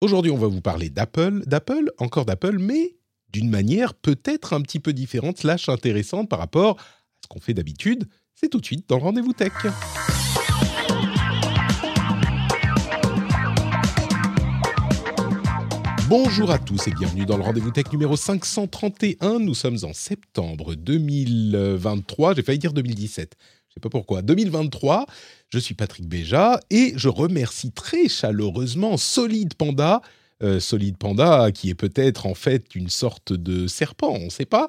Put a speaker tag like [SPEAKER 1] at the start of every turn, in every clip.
[SPEAKER 1] Aujourd'hui, on va vous parler d'Apple, d'Apple, encore d'Apple, mais d'une manière peut-être un petit peu différente, slash intéressante par rapport à ce qu'on fait d'habitude. C'est tout de suite dans le rendez-vous tech. Bonjour à tous et bienvenue dans le rendez-vous tech numéro 531. Nous sommes en septembre 2023, j'ai failli dire 2017. Sais pas pourquoi. 2023, je suis Patrick Béja et je remercie très chaleureusement Solide Panda euh, Solid Panda, qui est peut-être en fait une sorte de serpent, on ne sait pas,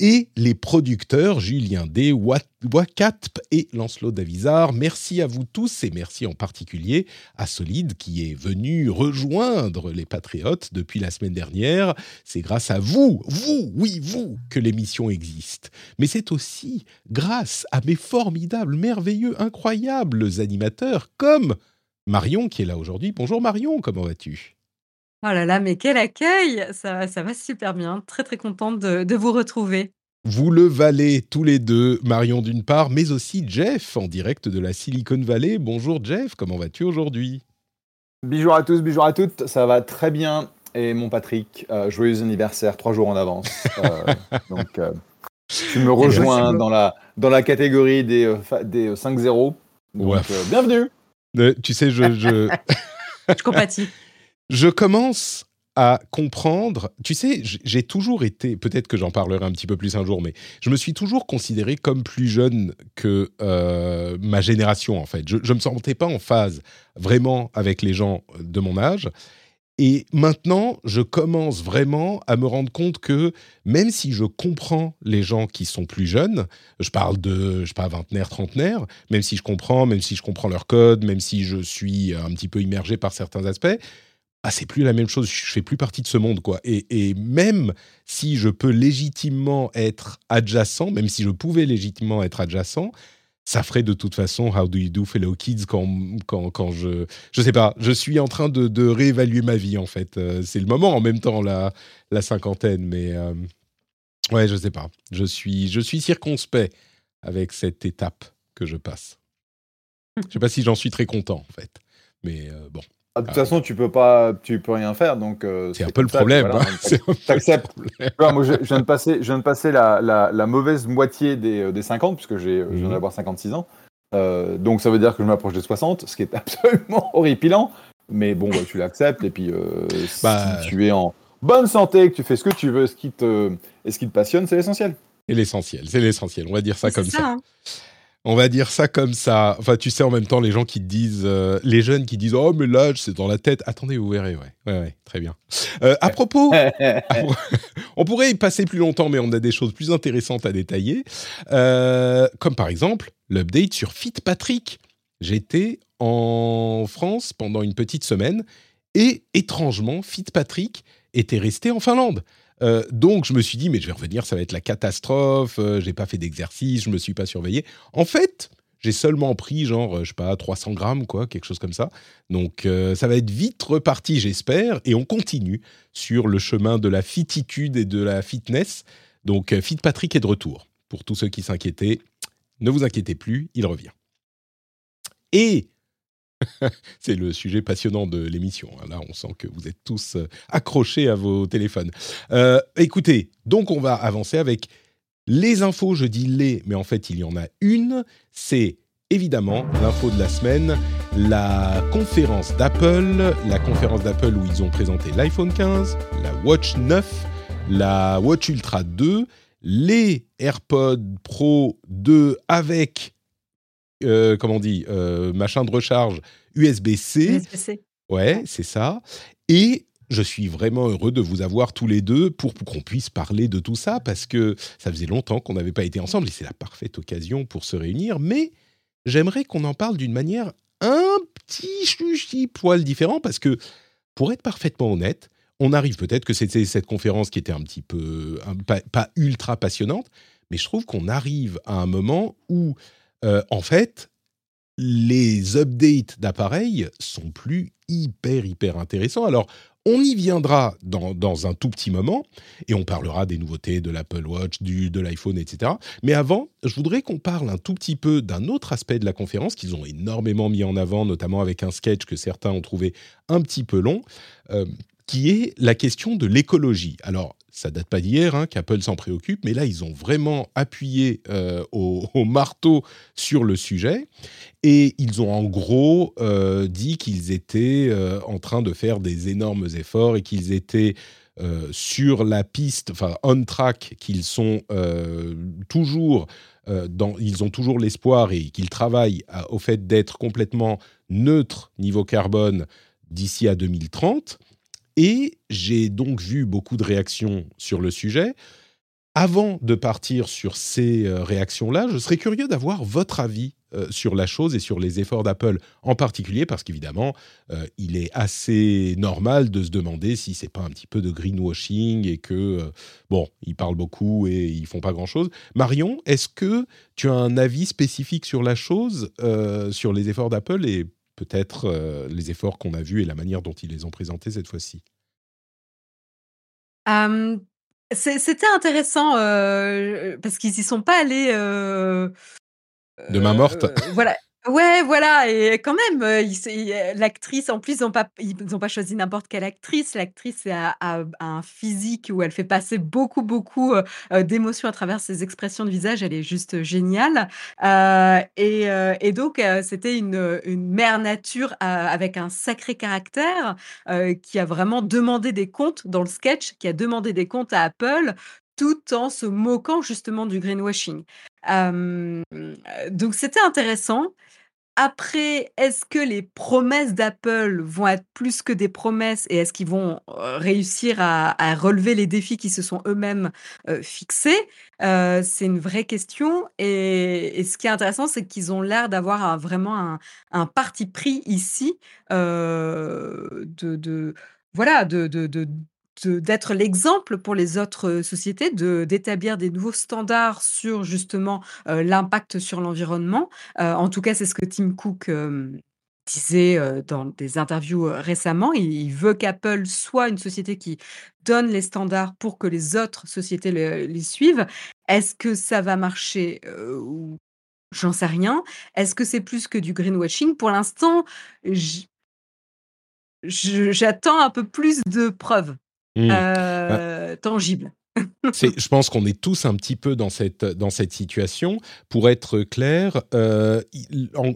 [SPEAKER 1] et les producteurs Julien D, Wakatp et Lancelot Davizard. Merci à vous tous et merci en particulier à Solid qui est venu rejoindre les Patriotes depuis la semaine dernière. C'est grâce à vous, vous, oui, vous, que l'émission existe. Mais c'est aussi grâce à mes formidables, merveilleux, incroyables animateurs comme Marion qui est là aujourd'hui. Bonjour Marion, comment vas-tu?
[SPEAKER 2] Oh là là, mais quel accueil! Ça ça va super bien. Très, très contente de de vous retrouver.
[SPEAKER 1] Vous le valez tous les deux, Marion d'une part, mais aussi Jeff en direct de la Silicon Valley. Bonjour Jeff, comment vas-tu aujourd'hui?
[SPEAKER 3] Bonjour à tous, bonjour à toutes, ça va très bien. Et mon Patrick, euh, joyeux anniversaire, trois jours en avance. Euh, donc, euh, tu me rejoins dans la, dans la catégorie des, des 5-0. Donc, bienvenue!
[SPEAKER 1] tu sais, je... Je,
[SPEAKER 2] je compatis
[SPEAKER 1] je commence à comprendre, tu sais, j'ai toujours été, peut-être que j'en parlerai un petit peu plus un jour, mais je me suis toujours considéré comme plus jeune que euh, ma génération, en fait. Je ne me sentais pas en phase vraiment avec les gens de mon âge. Et maintenant, je commence vraiment à me rendre compte que même si je comprends les gens qui sont plus jeunes, je parle de, je sais pas, vingtenaire, trentenaire, même si je comprends, même si je comprends leur code, même si je suis un petit peu immergé par certains aspects, ah, c'est plus la même chose, je fais plus partie de ce monde, quoi. Et, même si je peux légitimement être adjacent, même si je pouvais légitimement être adjacent, ça ferait de toute façon How Do You Do Fellow Kids quand, quand, quand je... Je sais pas, je suis en train de, de réévaluer ma vie, en fait. Euh, c'est le moment, en même temps, la, la cinquantaine, mais... Euh, ouais, je sais pas. Je suis, je suis circonspect avec cette étape que je passe. Je sais pas si j'en suis très content, en fait. Mais euh, bon.
[SPEAKER 3] Ah, de toute façon, tu peux pas, tu peux rien faire, donc.
[SPEAKER 1] Euh, c'est un peu le problème.
[SPEAKER 3] T'acceptes. moi, je, viens de passer, je viens de passer la, la, mauvaise moitié des, euh, des 50, puisque j'ai, je viens mhm. d'avoir 56 ans. Euh, donc, ça veut dire que je m'approche des 60, ce qui est absolument horripilant. Mais bon, bah, tu l'acceptes, et puis bah, si tu es en bonne santé, que tu fais ce que tu veux, ce qui te, et ce qui te passionne, c'est l'essentiel.
[SPEAKER 1] Et l'essentiel, c'est l'essentiel. On va dire ça comme ça. Hein. On va dire ça comme ça. Enfin, tu sais, en même temps, les gens qui disent, euh, les jeunes qui disent, oh, mais l'âge, c'est dans la tête. Attendez, vous verrez, ouais. Ouais, ouais, très bien. Euh, à propos, on pourrait y passer plus longtemps, mais on a des choses plus intéressantes à détailler. Euh, comme par exemple, l'update sur FitPatrick. J'étais en France pendant une petite semaine et étrangement, FitPatrick était resté en Finlande. Euh, donc je me suis dit, mais je vais revenir, ça va être la catastrophe, euh, j'ai pas fait d'exercice, je me suis pas surveillé. En fait, j'ai seulement pris genre, je sais pas, 300 grammes, quoi, quelque chose comme ça. Donc euh, ça va être vite reparti, j'espère, et on continue sur le chemin de la fititude et de la fitness. Donc Fit Patrick est de retour. Pour tous ceux qui s'inquiétaient, ne vous inquiétez plus, il revient. Et c'est le sujet passionnant de l'émission. Hein. Là, on sent que vous êtes tous euh, accrochés à vos téléphones. Euh, écoutez, donc on va avancer avec les infos. Je dis les, mais en fait, il y en a une. C'est évidemment l'info de la semaine, la conférence d'Apple, la conférence d'Apple où ils ont présenté l'iPhone 15, la Watch 9, la Watch Ultra 2, les AirPods Pro 2 avec euh, comment on dit, euh, machin de recharge USB-C.
[SPEAKER 2] USB-C.
[SPEAKER 1] Ouais, c'est ça. Et je suis vraiment heureux de vous avoir tous les deux pour, qu'on puisse parler de tout ça parce que ça faisait longtemps qu'on n'avait pas été ensemble et c'est la parfaite occasion pour se réunir. Mais j'aimerais qu'on en parle d'une manière un petit poil différent parce que, pour être parfaitement honnête, on arrive peut-être que c'était cette conférence qui était un petit peu pas, ultra passionnante, mais je trouve qu'on arrive à un moment où euh, en fait, les updates d'appareils sont plus hyper, hyper intéressants. Alors, On y viendra dans, un tout petit moment et on parlera des nouveautés de l'Apple Watch, du, de l'iPhone, etc. Mais avant, je voudrais qu'on parle un tout petit peu d'un autre aspect de la conférence qu'ils ont énormément mis en avant, notamment avec un sketch que certains ont trouvé un petit peu long, euh, qui est la question de l'écologie. Alors, ça date pas d'hier hein, qu'Apple s'en préoccupe, mais là, ils ont vraiment appuyé euh, au, marteau sur le sujet. Et ils ont en gros euh, dit qu'ils étaient euh, en train de faire des énormes efforts et qu'ils étaient sur la piste, enfin on track, qu'ils sont toujours dans, ils ont toujours l'espoir et qu'ils travaillent au fait d'être complètement neutres niveau carbone d'ici à 2030. Et j'ai donc vu beaucoup de réactions sur le sujet. Avant de partir sur ces euh, réactions-là, je serais curieux d'avoir votre avis euh, sur la chose et sur les efforts d'Apple en particulier, parce qu'évidemment, euh, il est assez normal de se demander si c'est pas un petit peu de greenwashing et que, bon, ils parlent beaucoup et ils font pas grand-chose. Marion, est-ce que tu as un avis spécifique sur la chose, sur les efforts d'Apple et peut-être euh, les efforts qu'on a vus et la manière dont ils les ont présentés cette fois-ci.
[SPEAKER 2] c'était intéressant, parce qu'ils y sont pas allés,
[SPEAKER 1] De main morte?
[SPEAKER 2] voilà. Ouais, voilà et quand même, l'actrice en plus ils ont pas pas choisi n'importe quelle actrice. L'actrice a un physique où elle fait passer beaucoup, beaucoup, d'émotions à travers ses expressions de visage. Elle est juste géniale, et donc c'était une mère nature, avec un sacré caractère, qui a vraiment demandé des comptes dans le sketch, qui a demandé des comptes à Apple, tout en se moquant justement du greenwashing. Donc c'était intéressant. Après, est-ce que les promesses d'Apple vont être plus que des promesses et est-ce qu'ils vont réussir à, relever les défis qui se sont eux-mêmes fixés? C'est une vraie question. Et, ce qui est intéressant, c'est qu'ils ont l'air d'avoir vraiment un, parti pris ici de, voilà, de, d'être l'exemple pour les autres sociétés, de d'établir des nouveaux standards sur justement l'impact sur l'environnement. en tout cas, c'est ce que Tim Cook disait dans des interviews récemment. Il, veut qu'Apple soit une société qui donne les standards pour que les autres sociétés les suivent. Est-ce que ça va marcher J'en sais rien. Est-ce que c'est plus que du greenwashing? Pour l'instant, j'attends un peu plus de preuves. Mmh. Euh, tangible
[SPEAKER 1] je pense qu'on est tous un petit peu dans cette, dans cette situation. Pour être clair, euh,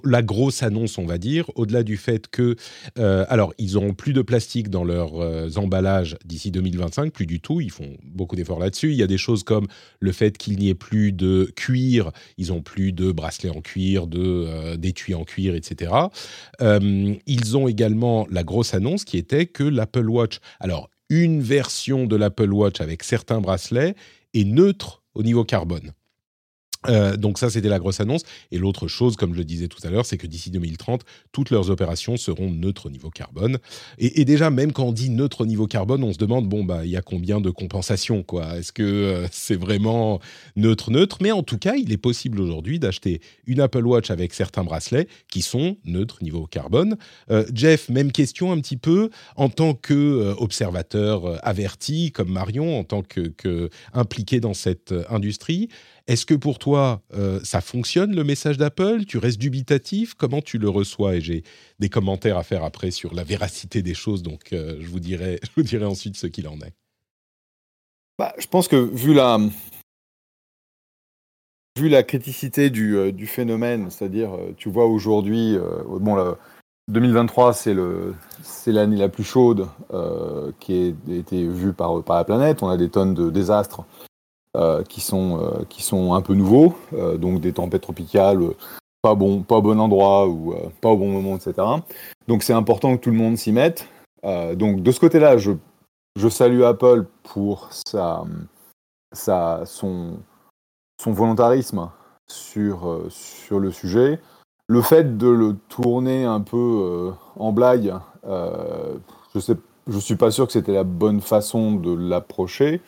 [SPEAKER 1] la grosse annonce, on va dire, au-delà du fait que, euh, alors, ils n'auront plus de plastique dans leurs euh, emballages d'ici 2025, plus du tout. Ils font beaucoup d'efforts là-dessus. Il y a des choses comme le fait qu'il n'y ait plus de cuir. Ils n'ont plus de bracelets en cuir, de d'étuis en cuir, etc. ils ont également la grosse annonce qui était que l'Apple Watch, alors une version de l'Apple Watch avec certains bracelets est neutre au niveau carbone. Euh, donc ça, c'était la grosse annonce. Et l'autre chose, comme je le disais tout à l'heure, c'est que d'ici 2030, toutes leurs opérations seront neutres au niveau carbone. Et, déjà, même quand on dit neutre au niveau carbone, on se demande, bon, bah, il y a combien de compensations, quoi? Est-ce que euh, c'est vraiment neutre-neutre Mais en tout cas, il est possible aujourd'hui d'acheter une Apple Watch avec certains bracelets qui sont neutres niveau carbone. Euh, Jeff, même question un petit peu, en tant qu'observateur averti, comme Marion, en tant que, que impliqué dans cette industrie, est-ce que pour toi, euh, ça fonctionne le message d'Apple? Tu restes dubitatif? Comment tu le reçois? Et j'ai des commentaires à faire après sur la véracité des choses, donc euh, je, vous dirai, je vous dirai ensuite ce qu'il en est.
[SPEAKER 3] Bah, je pense que vu la, vu la criticité du, euh, du phénomène, c'est-à-dire, tu vois aujourd'hui, bon, 2023, c'est l'année la plus chaude qui a été vue par, par la planète. On a des tonnes de désastres qui, sont, euh, qui sont un peu nouveaux, euh, donc des tempêtes tropicales, pas bon, pas au bon endroit ou pas au bon moment, etc. Donc c'est important que tout le monde s'y mette. donc de ce côté-là, je, je salue Apple pour sa, sa, son, son volontarisme sur, sur le sujet. Le fait de le tourner un peu en blague, je ne je suis pas sûr que c'était la bonne façon de l'approcher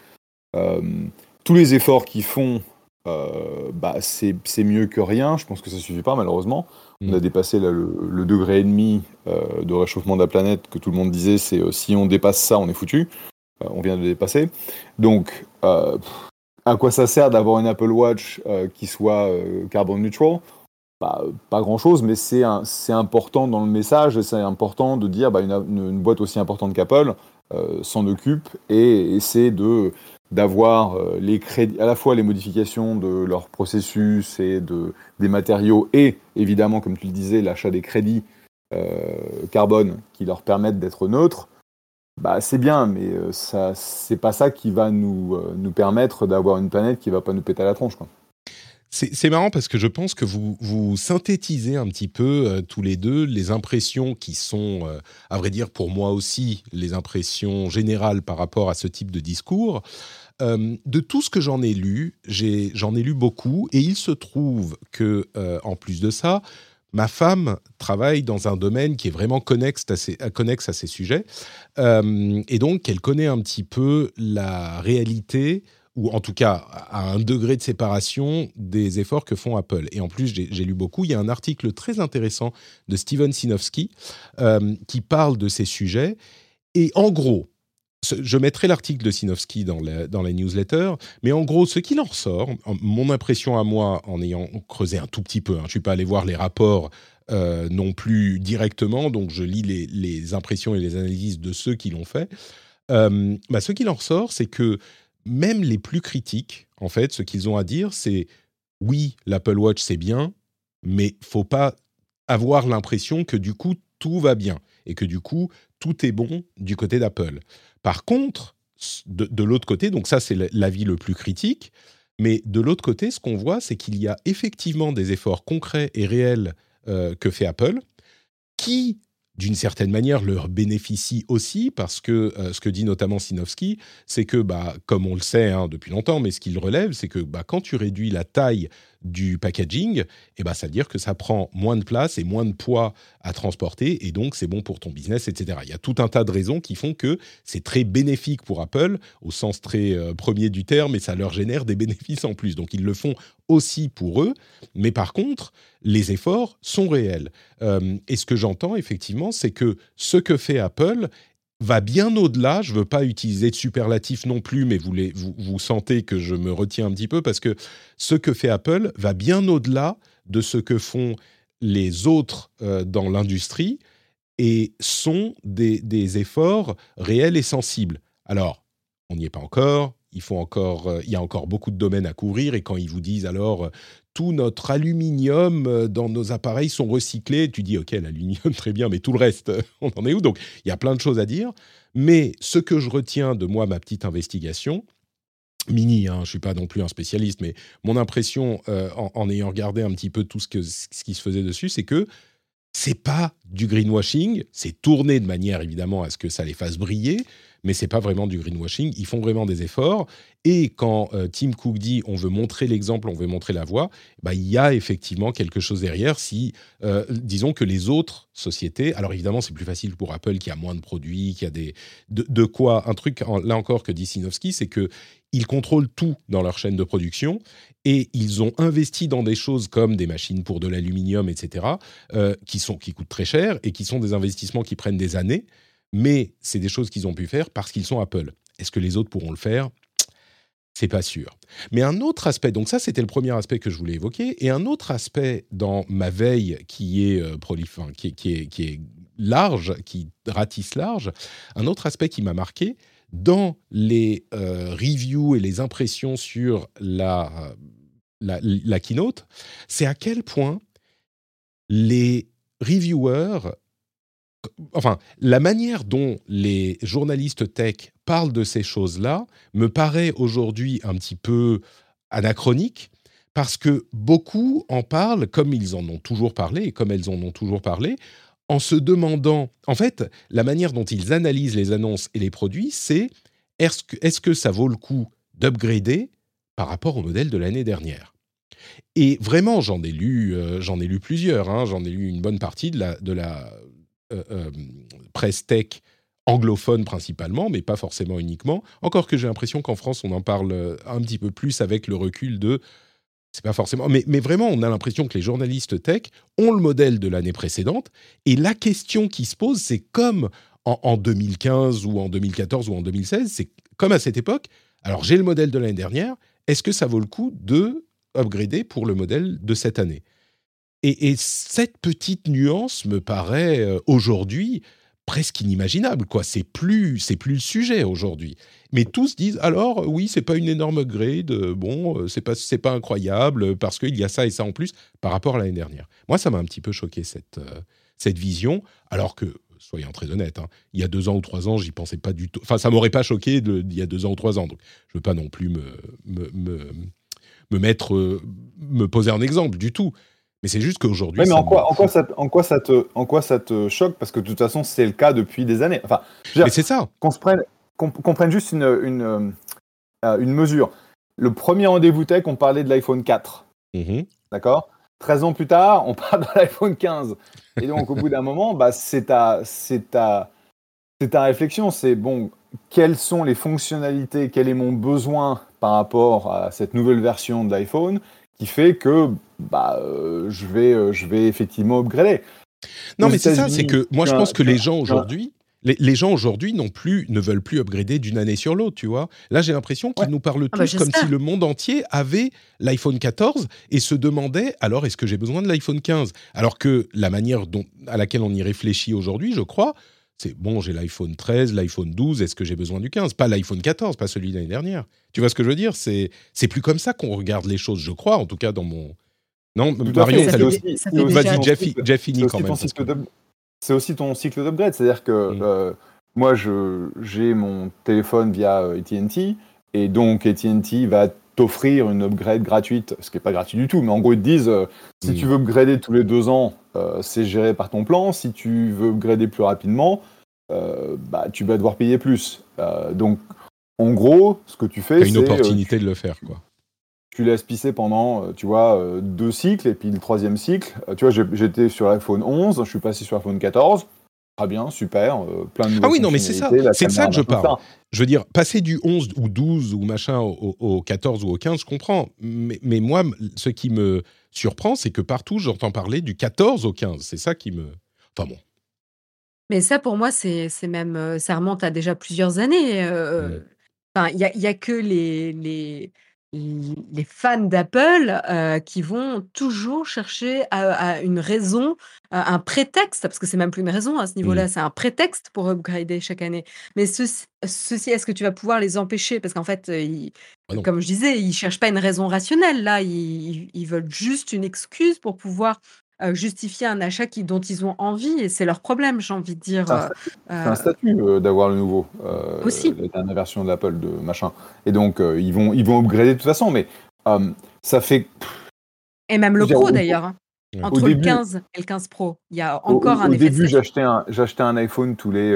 [SPEAKER 3] tous les efforts qu'ils font bah, c'est mieux que rien. Je pense que ça suffit pas, malheureusement. On a mm. dépassé le, degré et demi de réchauffement de la planète que tout le monde disait. C'est si on dépasse ça, on est foutu. on vient de dépasser. Donc, à quoi ça sert d'avoir une Apple Watch qui soit carbon neutral? Pas, grand-chose, mais c'est important dans le message et c'est important de dire bah, une, boîte aussi importante qu'Apple euh, s'en occupe et essaie de d'avoir euh, les crédits, à la fois les modifications de leur processus et de, des matériaux et évidemment, comme tu le disais, l'achat des crédits euh, carbone qui leur permettent d'être neutres. Bah, c'est bien, mais ça, c'est pas ça qui va nous, nous permettre d'avoir une planète qui va pas nous péter à la tronche. Quoi.
[SPEAKER 1] C'est marrant parce que je pense que vous, vous synthétisez un petit peu euh, tous les deux les impressions qui sont, euh, à vrai dire pour moi aussi, les impressions générales par rapport à ce type de discours. Euh, de tout ce que j'en ai lu, j'en ai, lu beaucoup et il se trouve que, en plus de ça, ma femme travaille dans un domaine qui est vraiment connexe à ces, sujets et donc elle connaît un petit peu la réalité ou en tout cas à un degré de séparation des efforts que font Apple. Et en plus, j'ai lu beaucoup. Il y a un article très intéressant de Steven Sinofsky euh, qui parle de ces sujets. Et en gros, je mettrai l'article de Sinofsky dans la, dans la newsletter, mais en gros, ce qu'il en ressort, mon impression à moi, en ayant creusé un tout petit peu, hein, je ne suis pas allé voir les rapports euh, non plus directement, donc je lis les, les, impressions et les analyses de ceux qui l'ont fait. Euh, bah, ce qu'il en ressort, c'est que même les plus critiques, en fait, ce qu'ils ont à dire, c'est oui, l'Apple Watch c'est bien, mais faut pas avoir l'impression que du coup tout va bien et que du coup tout est bon du côté d'Apple. Par contre, de, l'autre côté, donc ça c'est l'avis le plus critique, mais de l'autre côté, ce qu'on voit, c'est qu'il y a effectivement des efforts concrets et réels euh, que fait Apple, qui d'une certaine manière, leur bénéficie aussi, parce que euh, ce que dit notamment Sinofsky, c'est que, bah, comme on le sait hein, depuis longtemps, mais ce qu'il relève, c'est que bah, quand tu réduis la taille du packaging, eh ben, ça veut dire que ça prend moins de place et moins de poids à transporter, et donc c'est bon pour ton business, etc. Il y a tout un tas de raisons qui font que c'est très bénéfique pour Apple, au sens très euh, premier du terme, et ça leur génère des bénéfices en plus. Donc ils le font aussi pour eux, mais par contre, les efforts sont réels. Euh, et ce que j'entends effectivement, c'est que ce que fait Apple va bien au-delà. Je ne veux pas utiliser de superlatif non plus, mais vous, sentez que je me retiens un petit peu parce que ce que fait Apple va bien au-delà de ce que font les autres euh, dans l'industrie et sont des, efforts réels et sensibles. Alors, on n'y est pas encore. Il, faut encore, euh, il y a encore beaucoup de domaines à couvrir et quand ils vous disent alors tout notre aluminium euh, dans nos appareils sont recyclés. Tu dis, OK, l'aluminium, très bien, mais tout le reste, on en est où? Donc, il y a plein de choses à dire. Mais ce que je retiens de moi, ma petite investigation, mini, hein, je ne suis pas non plus un spécialiste, mais mon impression euh, en, ayant regardé un petit peu tout ce, ce qui se faisait dessus, c'est que c'est pas du greenwashing, c'est tourné de manière évidemment à ce que ça les fasse briller, mais c'est pas vraiment du greenwashing. Ils font vraiment des efforts. Et quand euh, Tim Cook dit on veut montrer l'exemple, on veut montrer la voie, bah, il y a effectivement quelque chose derrière. Si, euh, disons que les autres sociétés, alors évidemment c'est plus facile pour Apple qui a moins de produits, qui a des de, quoi un truc là encore que dit Sinofsky, c'est que ils contrôlent tout dans leur chaîne de production et ils ont investi dans des choses comme des machines pour de l'aluminium, etc., euh, qui sont qui coûtent très cher et qui sont des investissements qui prennent des années mais c'est des choses qu'ils ont pu faire parce qu'ils sont Apple. Est-ce que les autres pourront le faire? C'est pas sûr. Mais un autre aspect, donc ça c'était le premier aspect que je voulais évoquer, et un autre aspect dans ma veille qui est, euh, qui, qui, est, large, qui ratisse large, un autre aspect qui m'a marqué dans les euh, reviews et les impressions sur la, la, la keynote, c'est à quel point les reviewers enfin, la manière dont les journalistes tech parlent de ces choses-là me paraît aujourd'hui un petit peu anachronique parce que beaucoup en parlent comme ils en ont toujours parlé et comme elles en ont toujours parlé en se demandant, en fait, la manière dont ils analysent les annonces et les produits, c'est est-ce que, ça vaut le coup d'upgrader par rapport au modèle de l'année dernière? Et vraiment, j'en ai lu, euh, j'en ai lu plusieurs. Hein. j'en ai lu une bonne partie de la, presse tech anglophone principalement, mais pas forcément uniquement. Encore que j'ai l'impression qu'en France, on en parle un petit peu plus avec le recul de c'est pas forcément. Mais, vraiment, on a l'impression que les journalistes tech ont le modèle de l'année précédente. Et la question qui se pose, c'est comme en, 2015 ou en 2014 ou en 2016, c'est comme à cette époque. Alors, j'ai le modèle de l'année dernière. Est-ce que ça vaut le coup de upgrader pour le modèle de cette année? Et, et, cette petite nuance me paraît euh, aujourd'hui presque inimaginable. Quoi, c'est plus, c'est plus le sujet aujourd'hui. Mais tous disent alors oui, c'est pas une énorme grade, euh, bon, euh, c'est pas, c'est pas incroyable parce qu'il y a ça et ça en plus par rapport à l'année dernière. Moi, ça m'a un petit peu choqué cette vision, alors que soyons très honnêtes, hein, il y a deux ans ou trois ans, j'y pensais pas du tout. Enfin, ça m'aurait pas choqué il y a deux ans ou trois ans. Donc, je veux pas non plus me, me, me, me mettre, me poser un exemple du tout. Mais c'est juste qu'aujourd'hui.
[SPEAKER 3] mais en quoi, en, quoi ça, en, quoi ça te, en quoi ça te choque? Parce que de toute façon, c'est le cas depuis des années. Enfin,
[SPEAKER 1] mais c'est ça.
[SPEAKER 3] Qu'on prenne, qu'on, prenne juste une, une, euh, une, mesure. Le premier rendez-vous tech, on parlait de l'iPhone 4. Mm-hmm. D'accord? 13 ans plus tard, on parle de l'iPhone 15. Et donc, au bout d'un moment, bah, c'est ta, c'est ta, c'est ta réflexion. C'est bon, quelles sont les fonctionnalités, quel est mon besoin par rapport à cette nouvelle version de l'iPhone qui fait que bah, euh, je, vais, euh, je vais effectivement upgrader.
[SPEAKER 1] Non, mais c'est ça, c'est que moi je pense que les gens aujourd'hui, les, gens aujourd'hui non plus ne veulent plus upgrader d'une année sur l'autre, tu vois. Là, j'ai l'impression qu'ils nous parlent ah bah, tous comme si le monde entier avait l'iPhone 14 et se demandait alors est-ce que j'ai besoin de l'iPhone 15 Alors que la manière dont, à laquelle on y réfléchit aujourd'hui, je crois, c'est bon, j'ai l'iPhone 13, l'iPhone 12, est-ce que j'ai besoin du 15 Pas l'iPhone 14, pas celui de l'année dernière. Tu vois ce que je veux dire? C'est c'est plus comme ça qu'on regarde les choses, je crois, en tout cas dans mon non, Marion, vas-y, Jeff, Jeff finit quand même.
[SPEAKER 3] C'est aussi ton cycle d'upgrade, c'est-à-dire que mm. euh, moi, j'ai mon téléphone via euh, AT&T, et donc AT&T va t'offrir une upgrade gratuite, ce qui n'est pas gratuit du tout, mais en gros, ils te disent, euh, si mm. tu veux upgrader tous les deux ans, c'est géré par ton plan, si tu veux upgrader plus rapidement, bah, tu vas devoir payer plus. donc, en gros, ce que tu fais,
[SPEAKER 1] c'est... une opportunité de le faire, quoi
[SPEAKER 3] tu laisses pisser pendant, euh, tu vois, euh, deux cycles, et puis le troisième cycle, euh, tu vois, j'étais sur l'iPhone 11, je suis passé sur l'iPhone 14, très bien, super, plein de
[SPEAKER 1] Ah oui, non, mais c'est ça, c'est de ça que je parle. Je veux dire, passer du 11 ou 12 ou machin au, 14 ou au 15, je comprends, mais, mais moi, ce qui me surprend, c'est que partout, j'entends parler du 14 au 15, c'est ça qui me... Enfin bon.
[SPEAKER 2] Mais ça, pour moi, c'est même, ça remonte à déjà plusieurs années. Enfin, il n'y a, a, que les, les les fans d'Apple euh, qui vont toujours chercher à, une raison, un prétexte, parce que c'est même plus une raison à ce niveau-là, mmh. c'est un prétexte pour upgrader chaque année. Mais ceci, est-ce que tu vas pouvoir les empêcher? Parce qu'en fait, ah comme je disais, ils cherchent pas une raison rationnelle. Là, ils veulent juste une excuse pour pouvoir euh, justifier un achat qui, dont ils ont envie et c'est leur problème, j'ai envie de dire.
[SPEAKER 3] C'est un, statut euh, d'avoir le nouveau.
[SPEAKER 2] aussi.
[SPEAKER 3] La dernière version de l'Apple de machin. Et donc, ils, vont, ils vont upgrader de toute façon, mais ça fait.
[SPEAKER 2] Et même le Pro d'ailleurs. Hein. Entre le 15 et le 15 Pro, il y a encore un
[SPEAKER 3] au
[SPEAKER 2] effet.
[SPEAKER 3] Au début, j'achetais un, j'achetais un iPhone tous les,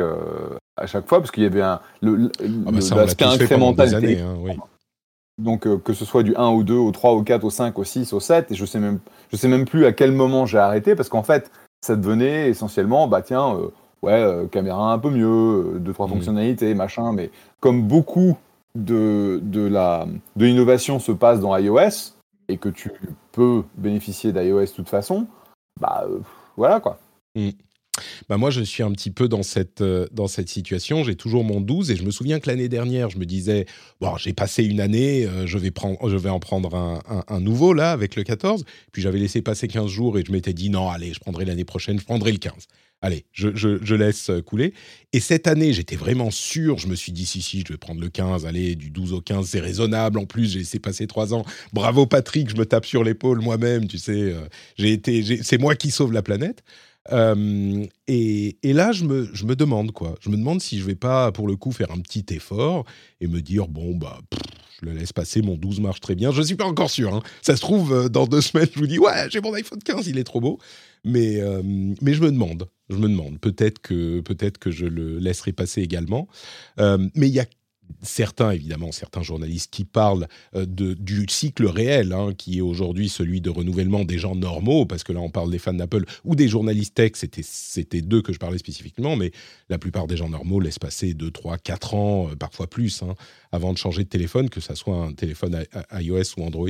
[SPEAKER 3] à chaque fois parce qu'il y avait un, le,
[SPEAKER 1] ah bah ça, incrémental. Années, hein, oui.
[SPEAKER 3] Donc euh, que ce soit du 1 au 2, au 3, au 4, au 5, au 6, au 7, et je sais même, je sais même plus à quel moment j'ai arrêté, parce qu'en fait, ça devenait essentiellement, bah tiens, euh, ouais, euh, caméra un peu mieux, deux, trois mmh. fonctionnalités, machin, mais comme beaucoup de, de la de l'innovation se passe dans iOS, et que tu peux bénéficier d'iOS de toute façon, bah voilà quoi.
[SPEAKER 1] Mmh. Bah moi, je suis un petit peu dans cette, euh, dans cette situation. J'ai toujours mon 12 et je me souviens que l'année dernière, je me disais, bon, j'ai passé une année, euh, je, vais prendre, je vais en prendre un, nouveau là avec le 14. Puis j'avais laissé passer 15 jours et je m'étais dit, non, allez, je prendrai l'année prochaine, je prendrai le 15. Allez, je, je, laisse couler. Et cette année, j'étais vraiment sûr, je me suis dit, si, si, je vais prendre le 15, allez, du 12 au 15, c'est raisonnable. En plus, j'ai laissé passer 3 ans. Bravo Patrick, je me tape sur l'épaule moi-même, tu sais, euh, j'ai été, c'est moi qui sauve la planète. Euh, et, là, je me, je me, demande quoi. Je me demande si je vais pas, pour le coup, faire un petit effort et me dire bon bah, je le laisse passer. Mon 12 marche très bien. Je suis pas encore sûr. Hein. Ça se trouve euh, dans deux semaines, je vous dis ouais, j'ai mon iPhone 15, il est trop beau. Mais euh, mais je me demande. Je me demande. Peut-être que peut-être que je le laisserai passer également. mais il y a certains, évidemment, certains journalistes qui parlent euh, de, du cycle réel, hein, qui est aujourd'hui celui de renouvellement des gens normaux, parce que là, on parle des fans d'Apple ou des journalistes tech, c'était d'eux que je parlais spécifiquement, mais la plupart des gens normaux laissent passer 2, 3, 4 ans, euh, parfois plus, hein, avant de changer de téléphone, que ce soit un téléphone iOS ou Android.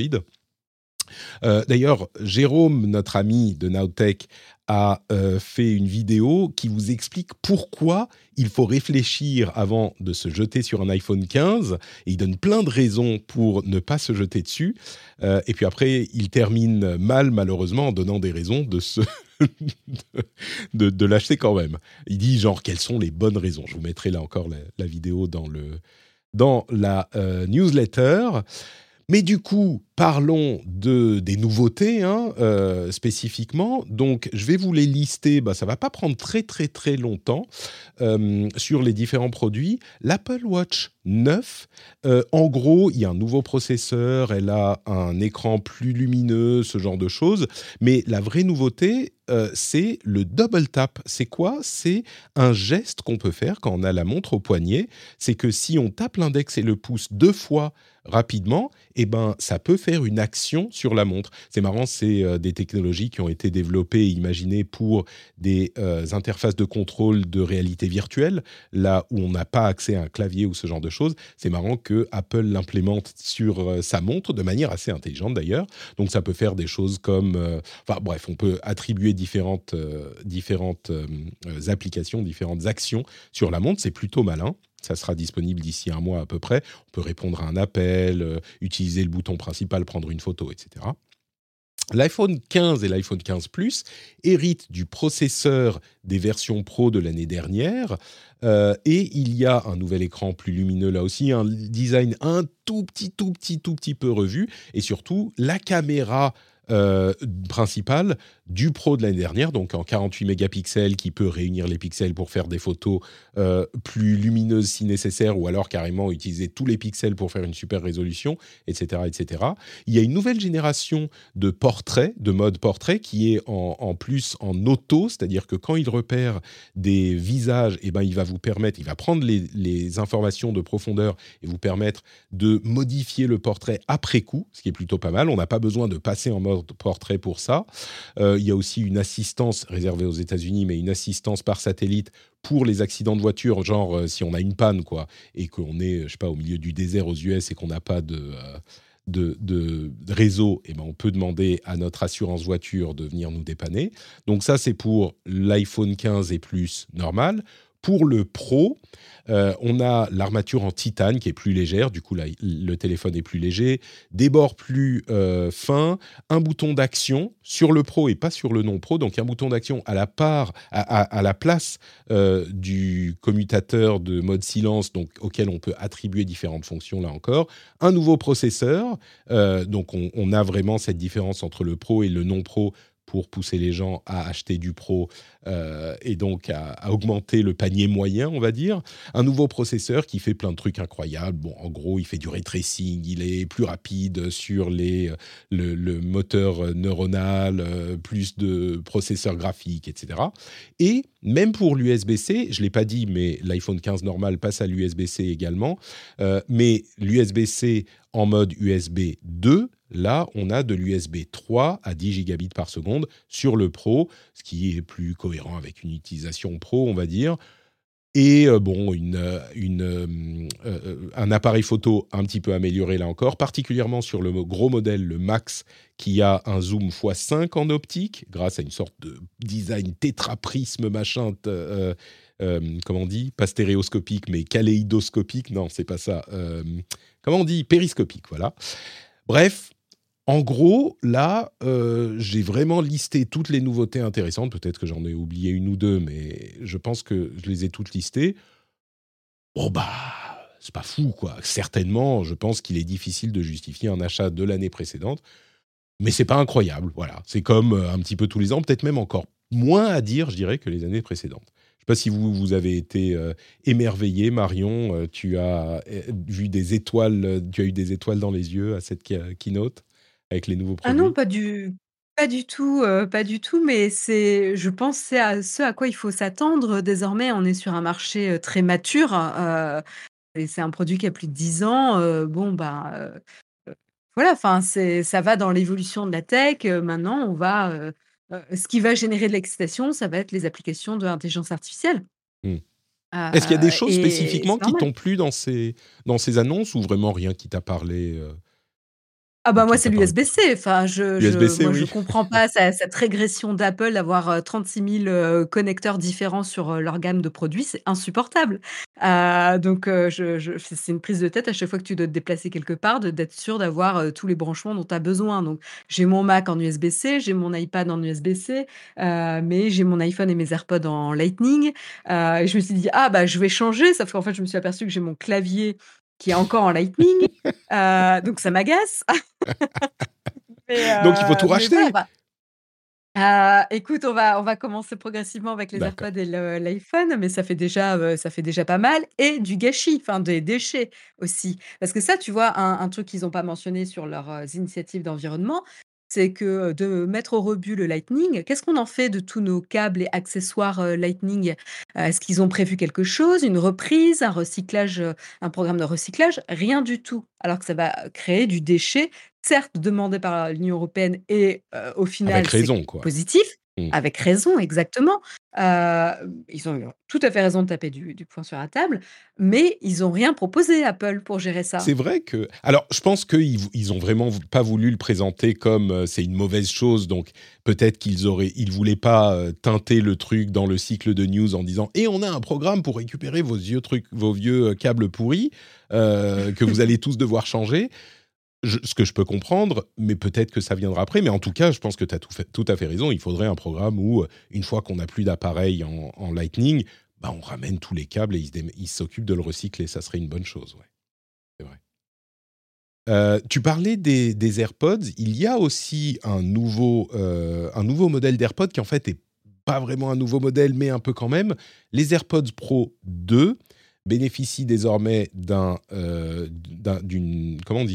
[SPEAKER 1] Euh, d'ailleurs, Jérôme, notre ami de Nowtech, a euh, fait une vidéo qui vous explique pourquoi il faut réfléchir avant de se jeter sur un iPhone 15. Et il donne plein de raisons pour ne pas se jeter dessus. Euh, et puis après, il termine mal, malheureusement, en donnant des raisons de se de, de, l'acheter quand même. Il dit genre quelles sont les bonnes raisons? Je vous mettrai là encore la, vidéo dans le dans la newsletter. Mais du coup, parlons de, des nouveautés hein, euh, spécifiquement. Donc, je vais vous les lister. Bah, ça va pas prendre très très très longtemps euh, sur les différents produits. L'Apple Watch 9, euh, en gros, il y a un nouveau processeur. Elle a un écran plus lumineux, ce genre de choses. Mais la vraie nouveauté, c'est le double tap. C'est quoi? C'est un geste qu'on peut faire quand on a la montre au poignet. C'est que si on tape l'index et le pouce deux fois rapidement, eh ben, ça peut faire une action sur la montre. C'est marrant, c'est euh, des technologies qui ont été développées et imaginées pour des euh, interfaces de contrôle de réalité virtuelle, là où on n'a pas accès à un clavier ou ce genre de choses. C'est marrant que Apple l'implémente sur euh, sa montre de manière assez intelligente d'ailleurs. Donc ça peut faire des choses comme, enfin bref, on peut attribuer différentes différentes applications, différentes actions sur la montre. C'est plutôt malin. Ça sera disponible d'ici un mois à peu près. On peut répondre à un appel, euh, utiliser le bouton principal, prendre une photo, etc. L'iPhone 15 et l'iPhone 15 Plus héritent du processeur des versions Pro de l'année dernière. Euh, et il y a un nouvel écran plus lumineux là aussi, un design un tout petit, tout petit, tout petit peu revu. Et surtout, la caméra euh, principal du Pro de l'année dernière, donc en 48 mégapixels, qui peut réunir les pixels pour faire des photos euh, plus lumineuses si nécessaire, ou alors carrément utiliser tous les pixels pour faire une super résolution, etc., etc. Il y a une nouvelle génération de portraits, de mode portrait, qui est en, plus en auto, c'est-à-dire que quand il repère des visages, eh ben, il va vous permettre, il va prendre les, les informations de profondeur et vous permettre de modifier le portrait après coup, ce qui est plutôt pas mal. On n'a pas besoin de passer en mode portrait pour ça. Euh, il y a aussi une assistance réservée aux États-Unis, mais une assistance par satellite pour les accidents de voiture, genre euh, si on a une panne, quoi, et qu'on est, je sais pas, au milieu du désert aux US et qu'on n'a pas de, euh, de, de, réseau, eh ben on peut demander à notre assurance voiture de venir nous dépanner. Donc ça, c'est pour l'iPhone 15 et plus normal. Pour le Pro, euh, on a l'armature en titane qui est plus légère, du coup le téléphone est plus léger, des bords plus euh, fins, un bouton d'action sur le Pro et pas sur le non Pro, donc un bouton d'action à la place euh, du commutateur de mode silence, auquel on peut attribuer différentes fonctions là encore, un nouveau processeur, donc on, on a vraiment cette différence entre le Pro et le non Pro pour pousser les gens à acheter du pro euh, et donc à, augmenter le panier moyen, on va dire. Un nouveau processeur qui fait plein de trucs incroyables. Bon, en gros, il fait du ray il est plus rapide sur les, le, moteur neuronal, euh, plus de processeurs graphiques, etc. Et même pour l'USB-C, je ne l'ai pas dit, mais l'iPhone 15 normal passe à l'USB-C également. Euh, mais l'USB-C en mode USB 2, Là, on a de l'USB 3 à 10 gigabits par seconde sur le Pro, ce qui est plus cohérent avec une utilisation Pro, on va dire. Et euh, bon, euh, euh, un appareil photo un petit peu amélioré là encore, particulièrement sur le gros modèle, le Max, qui a un zoom x5 en optique, grâce à une sorte de design tétraprisme machin. comment on dit? Pas stéréoscopique, mais kaléidoscopique. Non, c'est pas ça. Comment on dit Périscopique, voilà. Bref, en gros, là, euh, j'ai vraiment listé toutes les nouveautés intéressantes. Peut-être que j'en ai oublié une ou deux, mais je pense que je les ai toutes listées. Bon, bah, c'est pas fou, quoi. Certainement, je pense qu'il est difficile de justifier un achat de l'année précédente, mais c'est pas incroyable. Voilà, c'est comme euh, un petit peu tous les ans, peut-être même encore moins à dire, je dirais, que les années précédentes. Pas si vous, vous avez été euh, émerveillé, Marion. tu as vu des étoiles, tu as eu des étoiles dans les yeux à cette keynote avec les nouveaux
[SPEAKER 2] Ah non, pas du pas du tout, pas du tout, mais c'est je pense c'est à ce à quoi il faut s'attendre. Désormais, on est sur un marché, très mature, et c'est un produit qui a plus de 10 ans, bon, bah, voilà, enfin, c'est ça va dans l'évolution de la tech, maintenant on va, ce qui va générer de l'excitation, ça va être les applications de l'intelligence artificielle.
[SPEAKER 1] Mmh. Est-ce qu'il y a des choses spécifiquement qui t'ont plu dans ces dans ces annonces ou vraiment rien qui t'a parlé,
[SPEAKER 2] Ah bah moi c'est l'USB-C. Enfin, je, je, moi, je comprends pas cette régression d'Apple d'avoir 36 000 connecteurs différents sur leur gamme de produits, c'est insupportable. donc je, c'est une prise de tête à chaque fois que tu dois te déplacer quelque part, d'être sûr d'avoir tous les branchements dont tu as besoin. Donc j'ai mon Mac en USB-C, j'ai mon iPad en USB-C, mais j'ai mon iPhone et mes AirPods en Lightning. et je me suis dit ah bah je vais changer, sauf qu'en fait je me suis aperçu que j'ai mon clavier qui est encore en Lightning. Euh, donc ça m'agace.
[SPEAKER 1] donc il faut tout euh, racheter.
[SPEAKER 2] Euh, écoute, on va, on va commencer progressivement avec les AirPods et l'iPhone, mais ça fait déjà, ça fait déjà pas mal et du gâchis, enfin des déchets aussi. Parce que ça, tu vois, un, truc qu'ils n'ont pas mentionné sur leurs initiatives d'environnement, c'est que de mettre au rebut le Lightning, qu'est-ce qu'on en fait de tous nos câbles et accessoires Lightning? Est-ce qu'ils ont prévu quelque chose, une reprise, un recyclage, un programme de recyclage? Rien du tout. Alors que ça va créer du déchet, certes demandé par l'Union européenne et au final positif. Mmh. Avec raison, exactement. ils ont tout à fait raison de taper du, poing sur la table, mais ils n'ont rien proposé, Apple, pour gérer ça.
[SPEAKER 1] C'est vrai que. Alors, je pense qu'ils ils ont vraiment pas voulu le présenter comme c'est une mauvaise chose, donc peut-être qu'ils auraient, ils voulaient pas teinter le truc dans le cycle de news en disant et on a un programme pour récupérer vos vieux trucs, vos vieux câbles pourris que vous allez tous devoir changer ce que je peux comprendre, mais peut-être que ça viendra après. Mais en tout cas, je pense que tu as tout, à fait raison. Il faudrait un programme où, euh, une fois qu'on n'a plus d'appareil en, Lightning, bah, on ramène tous les câbles et ils s'occupent de le recycler. Ça serait une bonne chose. Ouais. C'est vrai. Euh, tu parlais des, AirPods. Il y a aussi un nouveau, euh, un nouveau modèle d'AirPods qui en fait est pas vraiment un nouveau modèle, mais un peu quand même. Les AirPods Pro 2 bénéficie désormais d'un, euh, comment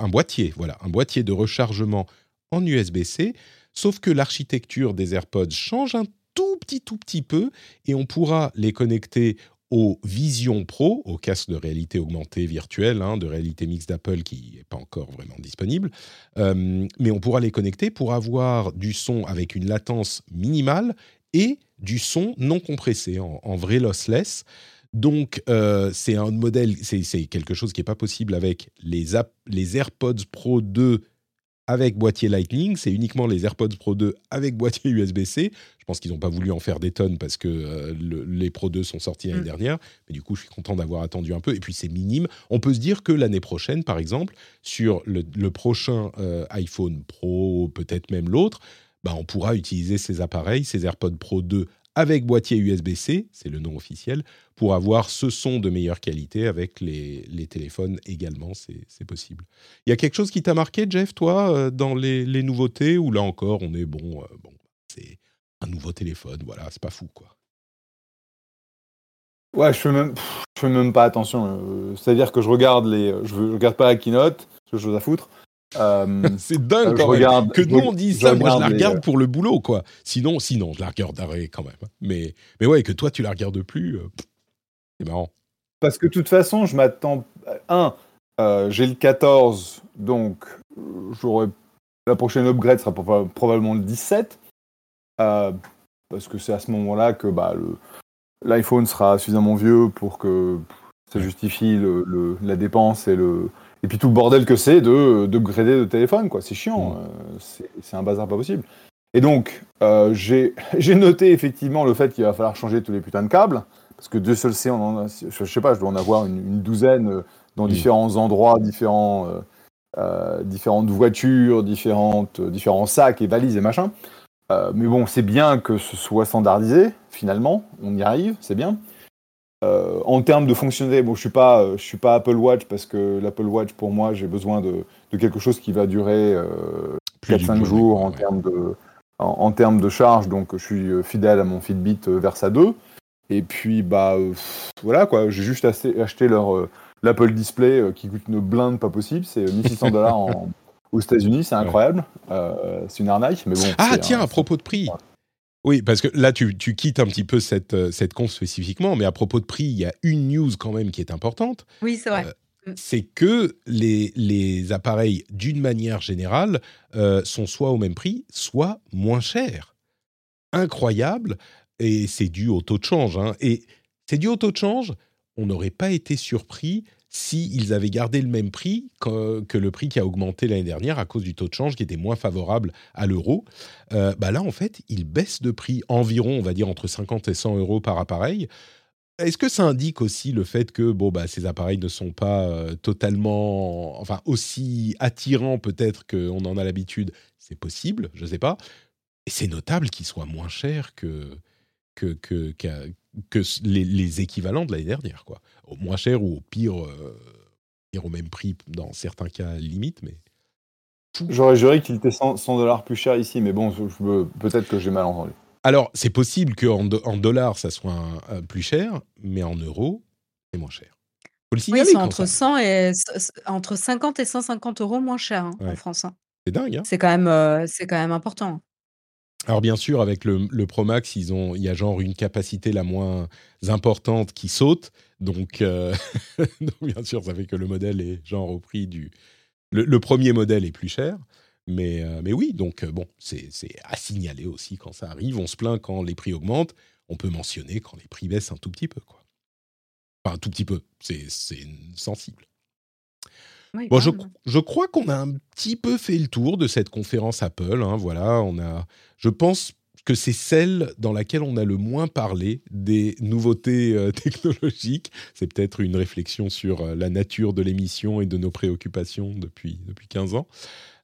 [SPEAKER 1] un boîtier, voilà, un boîtier de rechargement en USB-C. Sauf que l'architecture des AirPods change un tout petit, tout petit peu, et on pourra les connecter au Vision Pro, au casque de réalité augmentée virtuelle, hein, de réalité mixte d'Apple qui n'est pas encore vraiment disponible. Euh, mais on pourra les connecter pour avoir du son avec une latence minimale et du son non compressé, en vrai lossless. Donc, euh, c'est un modèle, c'est quelque chose qui n'est pas possible avec les, les AirPods Pro 2 avec boîtier Lightning. C'est uniquement les AirPods Pro 2 avec boîtier USB-C. Je pense qu'ils n'ont pas voulu en faire des tonnes parce que euh, les Pro 2 sont sortis l'année mm. dernière. Mais du coup, je suis content d'avoir attendu un peu. Et puis, c'est minime. On peut se dire que l'année prochaine, par exemple, sur le, prochain euh, iPhone Pro, peut-être même l'autre, bah, on pourra utiliser ces appareils, ces AirPods Pro 2 avec boîtier USB-C, c'est le nom officiel, pour avoir ce son de meilleure qualité avec les, téléphones également, c'est possible. Il y a quelque chose qui t'a marqué, Jeff, toi, euh, dans les, nouveautés, ou là encore, on est bon, euh, bon c'est un nouveau téléphone, voilà, c'est pas fou, quoi.
[SPEAKER 3] Ouais, je fais même, fais même pas attention. Euh, c'est-à-dire que je regarde les, je, je regarde pas la keynote, j'ai chose à foutre.
[SPEAKER 1] Euh, c'est dingue quand même. que nous on dise ça. Moi, je la regarde euh, pour le boulot, quoi. Sinon, sinon, je la regarderai quand même. Mais, mais ouais, que toi, tu la regardes plus, euh, c'est marrant.
[SPEAKER 3] Parce que de toute façon, je m'attends. Un, j'ai le 14, donc la prochaine upgrade sera probablement le 17. parce que c'est à ce moment-là que bah, l'iPhone sera suffisamment vieux pour que ça justifie le, la dépense et le, et puis tout le bordel que c'est de, de grader de téléphone, quoi. C'est chiant. Mm. Euh, c'est un bazar pas possible. Et donc, euh, j'ai noté effectivement le fait qu'il va falloir changer tous les putains de câbles. Parce que Dieu seul sait, on en a, je, sais pas, je dois en avoir une, douzaine euh, dans mm. différents endroits, différents, différentes voitures, différentes, différents sacs et valises et machin. mais bon, c'est bien que ce soit standardisé, finalement. On y arrive, c'est bien. Euh, en termes de fonctionnalité, bon, je suis pas, euh, je suis pas Apple Watch parce que l'Apple Watch pour moi, j'ai besoin de, quelque chose qui va durer 4-5 euh, jours en termes de, en, termes de charge. Donc, je suis fidèle à mon Fitbit Versa 2. Et puis, bah, voilà quoi. J'ai juste acheté leur l'Apple Display qui coûte une blinde pas possible. C'est 1600 dollars aux États-Unis. C'est incroyable. c'est une arnaque, mais bon.
[SPEAKER 1] Ah tiens, à propos de prix. Oui, parce que là, tu, quittes un petit peu cette, euh, cette conf spécifiquement, mais à propos de prix, il y a une news quand même qui est importante.
[SPEAKER 2] Oui, c'est vrai.
[SPEAKER 1] Euh, c'est que les, les appareils, d'une manière générale, euh, sont soit au même prix, soit moins chers. Incroyable, et c'est dû au taux de change. Hein. Et c'est dû au taux de change on n'aurait pas été surpris s'ils avaient gardé le même prix que, le prix qui a augmenté l'année dernière à cause du taux de change qui était moins favorable à l'euro. Euh, bah là, en fait, ils baissent de prix environ, on va dire, entre 50 et 100 euros par appareil. Est-ce que ça indique aussi le fait que bon, bah, ces appareils ne sont pas euh, totalement, enfin, aussi attirants peut-être qu'on en a l'habitude? C'est possible, je ne sais pas. Et c'est notable qu'ils soient moins chers que, que, que, que les, équivalents de l'année dernière, quoi. Au moins cher ou au pire, euh, au même prix dans certains cas limite, mais.
[SPEAKER 3] J'aurais juré qu'il était 100 dollars plus cher ici, mais bon, peut-être que j'ai mal entendu.
[SPEAKER 1] Alors, c'est possible qu'en en dollars, ça soit plus cher, mais en euros, c'est moins cher.
[SPEAKER 2] Faut le signaler, oui, entre, 100 et, entre 50 et 150 euros moins cher hein, en France. Hein.
[SPEAKER 1] C'est dingue. Hein
[SPEAKER 2] c'est quand, même, euh, quand même important.
[SPEAKER 1] Alors bien sûr, avec le, le, Pro Max, il y a genre une capacité la moins importante qui saute. Donc, euh, bien sûr, ça fait que le modèle est genre au prix du... Le, premier modèle est plus cher. Mais, euh, oui, donc euh, bon, c'est à signaler aussi quand ça arrive. On se plaint quand les prix augmentent. On peut mentionner quand les prix baissent un tout petit peu. Enfin, un tout petit peu. C'est sensible bon, je, je, crois qu'on a un petit peu fait le tour de cette conférence Apple. Hein, voilà, on a, je pense que c'est celle dans laquelle on a le moins parlé des nouveautés euh, technologiques. C'est peut-être une réflexion sur euh, la nature de l'émission et de nos préoccupations depuis, depuis 15 ans.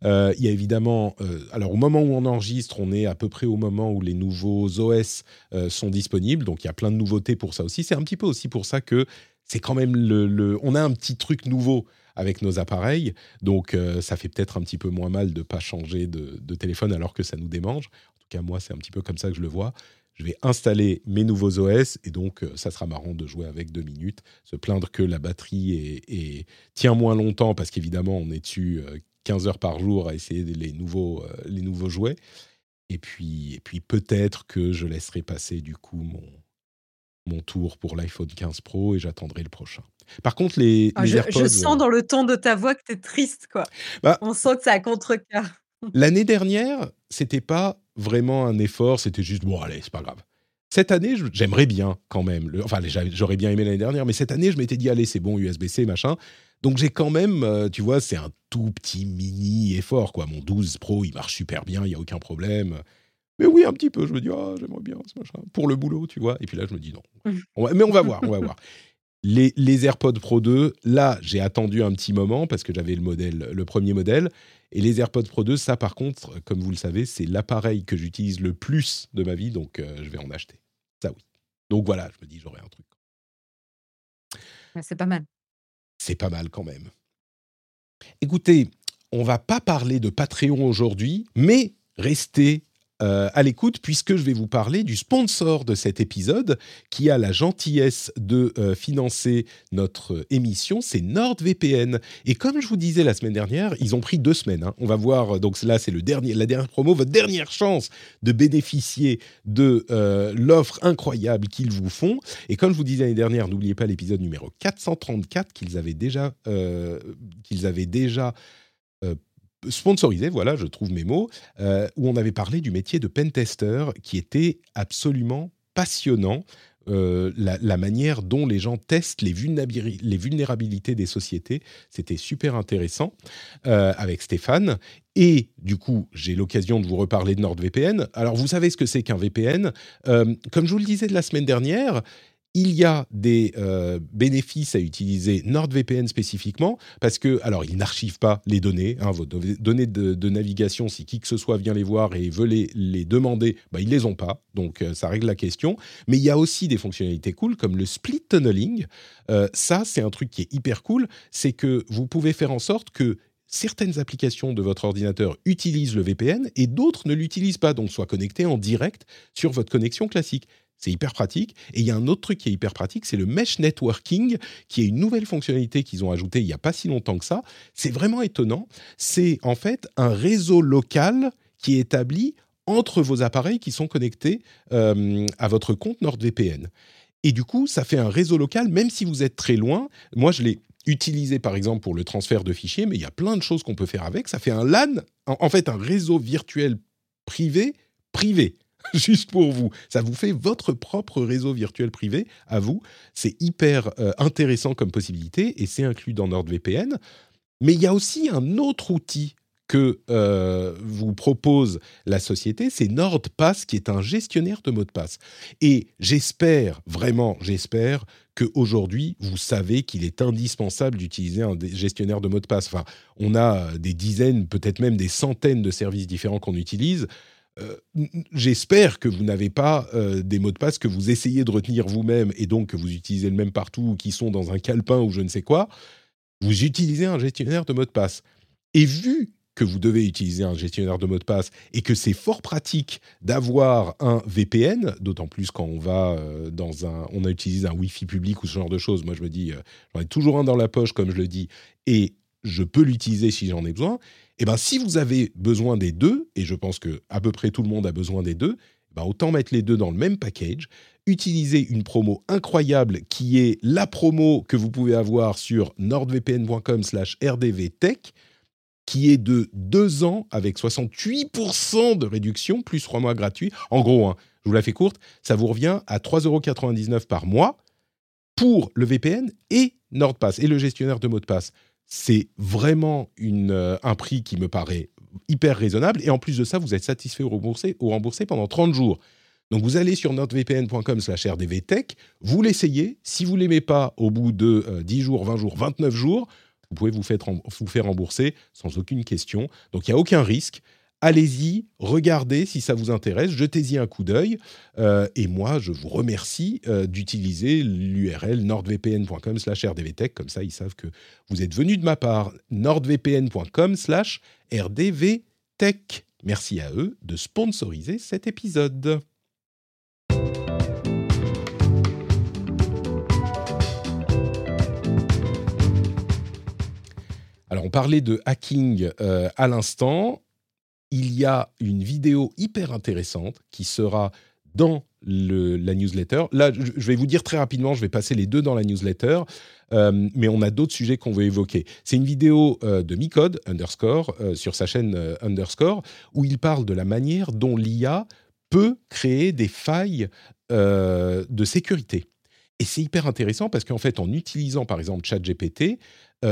[SPEAKER 1] Euh, il y a évidemment, alors au moment où on enregistre, on est à peu près au moment où les nouveaux OS sont disponibles, donc il y a plein de nouveautés pour ça aussi. C'est un petit peu aussi pour ça que c'est quand même le, le, on a un petit truc nouveau avec nos appareils. Donc, euh, ça fait peut-être un petit peu moins mal de ne pas changer de, téléphone alors que ça nous démange. En tout cas, moi, c'est un petit peu comme ça que je le vois. Je vais installer mes nouveaux OS et donc euh, ça sera marrant de jouer avec deux minutes. Se plaindre que la batterie est, tient moins longtemps parce qu'évidemment, on est dessus 15 euh, heures par jour à essayer les nouveaux, les nouveaux jouets. Et puis, et puis peut-être que je laisserai passer du coup mon, mon tour pour l'iPhone 15 Pro et j'attendrai le prochain. Par contre, les,
[SPEAKER 2] ah, je, Je sens euh dans le ton de ta voix que tu es triste, quoi. Bah On sent que c'est à contre-cœur.
[SPEAKER 1] L'année dernière, c'était pas vraiment un effort, c'était juste bon, allez, c'est pas grave. Cette année, j'aimerais bien quand même. enfin, j'aurais bien aimé l'année dernière, mais cette année, je m'étais dit, allez, c'est bon, USB-C, machin. Donc j'ai quand même, euh, tu vois, c'est un tout petit mini effort, quoi. Mon 12 Pro, il marche super bien, il n'y a aucun problème. Mais oui, un petit peu. Je me dis, ah, j'aimerais bien ce machin. Pour le boulot, tu vois. Et puis là, je me dis non. mais on va voir, on va voir. Les, les, AirPods Pro 2, là, j'ai attendu un petit moment parce que j'avais le modèle, le premier modèle. Et les AirPods Pro 2, ça, par contre, comme vous le savez, c'est l'appareil que j'utilise le plus de ma vie, donc euh, je vais en acheter. Ça, oui. Donc voilà, je me dis, j'aurai un truc.
[SPEAKER 2] C'est pas mal.
[SPEAKER 1] C'est pas mal quand même. Écoutez, on va pas parler de Patreon aujourd'hui, mais restez euh, à l'écoute puisque je vais vous parler du sponsor de cet épisode qui a la gentillesse de euh, financer notre émission, c'est NordVPN. Et comme je vous disais la semaine dernière, ils ont pris deux semaines. Hein. On va voir, donc là c'est le dernier, la dernière promo, votre dernière chance de bénéficier de euh, l'offre incroyable qu'ils vous font. Et comme je vous disais l'année dernière, n'oubliez pas l'épisode numéro 434 qu'ils avaient déjà, qu'ils avaient déjà sponsorisé, voilà, je trouve mes mots, euh, où on avait parlé du métier de pentester qui était absolument passionnant. Euh, la, manière dont les gens testent les, vulnérabilités des sociétés, c'était super intéressant euh, avec Stéphane. Et du coup, j'ai l'occasion de vous reparler de NordVPN. Alors, vous savez ce que c'est qu'un VPN. comme je vous le disais de la semaine dernière, il y a des euh, bénéfices à utiliser NordVPN spécifiquement parce que, alors, pas les données, hein, vos données de, navigation. Si qui que ce soit vient les voir et veut les, demander, bah, ils les ont pas, donc euh, ça règle la question. Mais il y a aussi des fonctionnalités cool comme le split tunneling. Euh, ça, c'est un truc qui est hyper cool, c'est que vous pouvez faire en sorte que certaines applications de votre ordinateur utilisent le VPN et d'autres ne l'utilisent pas, donc soient connectées en direct sur votre connexion classique. C'est hyper pratique. Et il y a un autre truc qui est hyper pratique, c'est le mesh networking, qui est une nouvelle fonctionnalité qu'ils ont ajoutée il n'y a pas si longtemps que ça. C'est vraiment étonnant. C'est en fait un réseau local qui est établi entre vos appareils qui sont connectés euh, à votre compte NordVPN. Et du coup, ça fait un réseau local, même si vous êtes très loin. Moi, je l'ai utilisé par exemple pour le transfert de fichiers, mais il y a plein de choses qu'on peut faire avec. Ça fait un LAN, en fait un réseau virtuel privé privé. juste pour vous. Ça vous fait votre propre réseau virtuel privé à vous. C'est hyper euh, intéressant comme possibilité et c'est inclus dans NordVPN. Mais il y a aussi un autre outil que euh, vous propose la société, c'est NordPass qui est un gestionnaire de mots de passe. Et j'espère, vraiment, j'espère qu'aujourd'hui, vous savez qu'il est indispensable d'utiliser un gestionnaire de mots de passe. Enfin, on a des dizaines, peut-être même des centaines de services différents qu'on utilise. Euh, j'espère que vous n'avez pas euh, des mots de passe que vous essayez de retenir vous-même et donc que vous utilisez le même partout ou qui sont dans un calepin ou je ne sais quoi. Vous utilisez un gestionnaire de mots de passe. Et vu que vous devez utiliser un gestionnaire de mots de passe et que c'est fort pratique d'avoir un VPN, d'autant plus quand on va euh, dans un, on un Wi-Fi public ou ce genre de choses. Moi, je me dis, j'en ai toujours un dans la poche, comme je le dis, et je peux l'utiliser si j'en ai besoin. Eh ben, si vous avez besoin des deux, et je pense que à peu près tout le monde a besoin des deux, eh ben, autant mettre les deux dans le même package, utiliser une promo incroyable qui est la promo que vous pouvez avoir sur nordvpn.com/rdvtech, qui est de deux ans avec 68% de réduction, plus trois mois gratuits. En gros, hein, je vous la fais courte, ça vous revient à 3,99€ par mois pour le VPN et NordPass et le gestionnaire de mots de passe c'est vraiment euh, un prix qui me paraît hyper raisonnable. Et en plus de ça, vous êtes satisfait ou remboursé, ou remboursé pendant 30 jours. Donc vous allez sur nordvpn.com slash rdvtech, vous l'essayez. Si vous ne l'aimez pas au bout de 10 euh, jours, 20 jours, 29 jours, vous pouvez vous faire rembourser sans aucune question. Donc il n'y a aucun risque allez-y, regardez si ça vous intéresse, jetez-y un coup d'œil. Euh, et moi, je vous remercie euh, d'utiliser l'URL nordvpn.com slash rdvtech. Comme ça, ils savent que vous êtes venu de ma part. nordvpn.com slash rdvtech. Merci à eux de sponsoriser cet épisode. Alors, on parlait de hacking euh, à l'instant il y a une vidéo hyper intéressante qui sera dans la newsletter. Là, je vais vous dire très rapidement, je vais passer les deux dans la newsletter, euh, mais on a d'autres sujets qu'on veut évoquer. C'est une vidéo euh, de Micode, underscore, euh, sur sa chaîne underscore, où il parle de la manière dont l'IA peut créer des failles de sécurité. Et c'est hyper intéressant parce qu'en fait, en utilisant par exemple ChatGPT,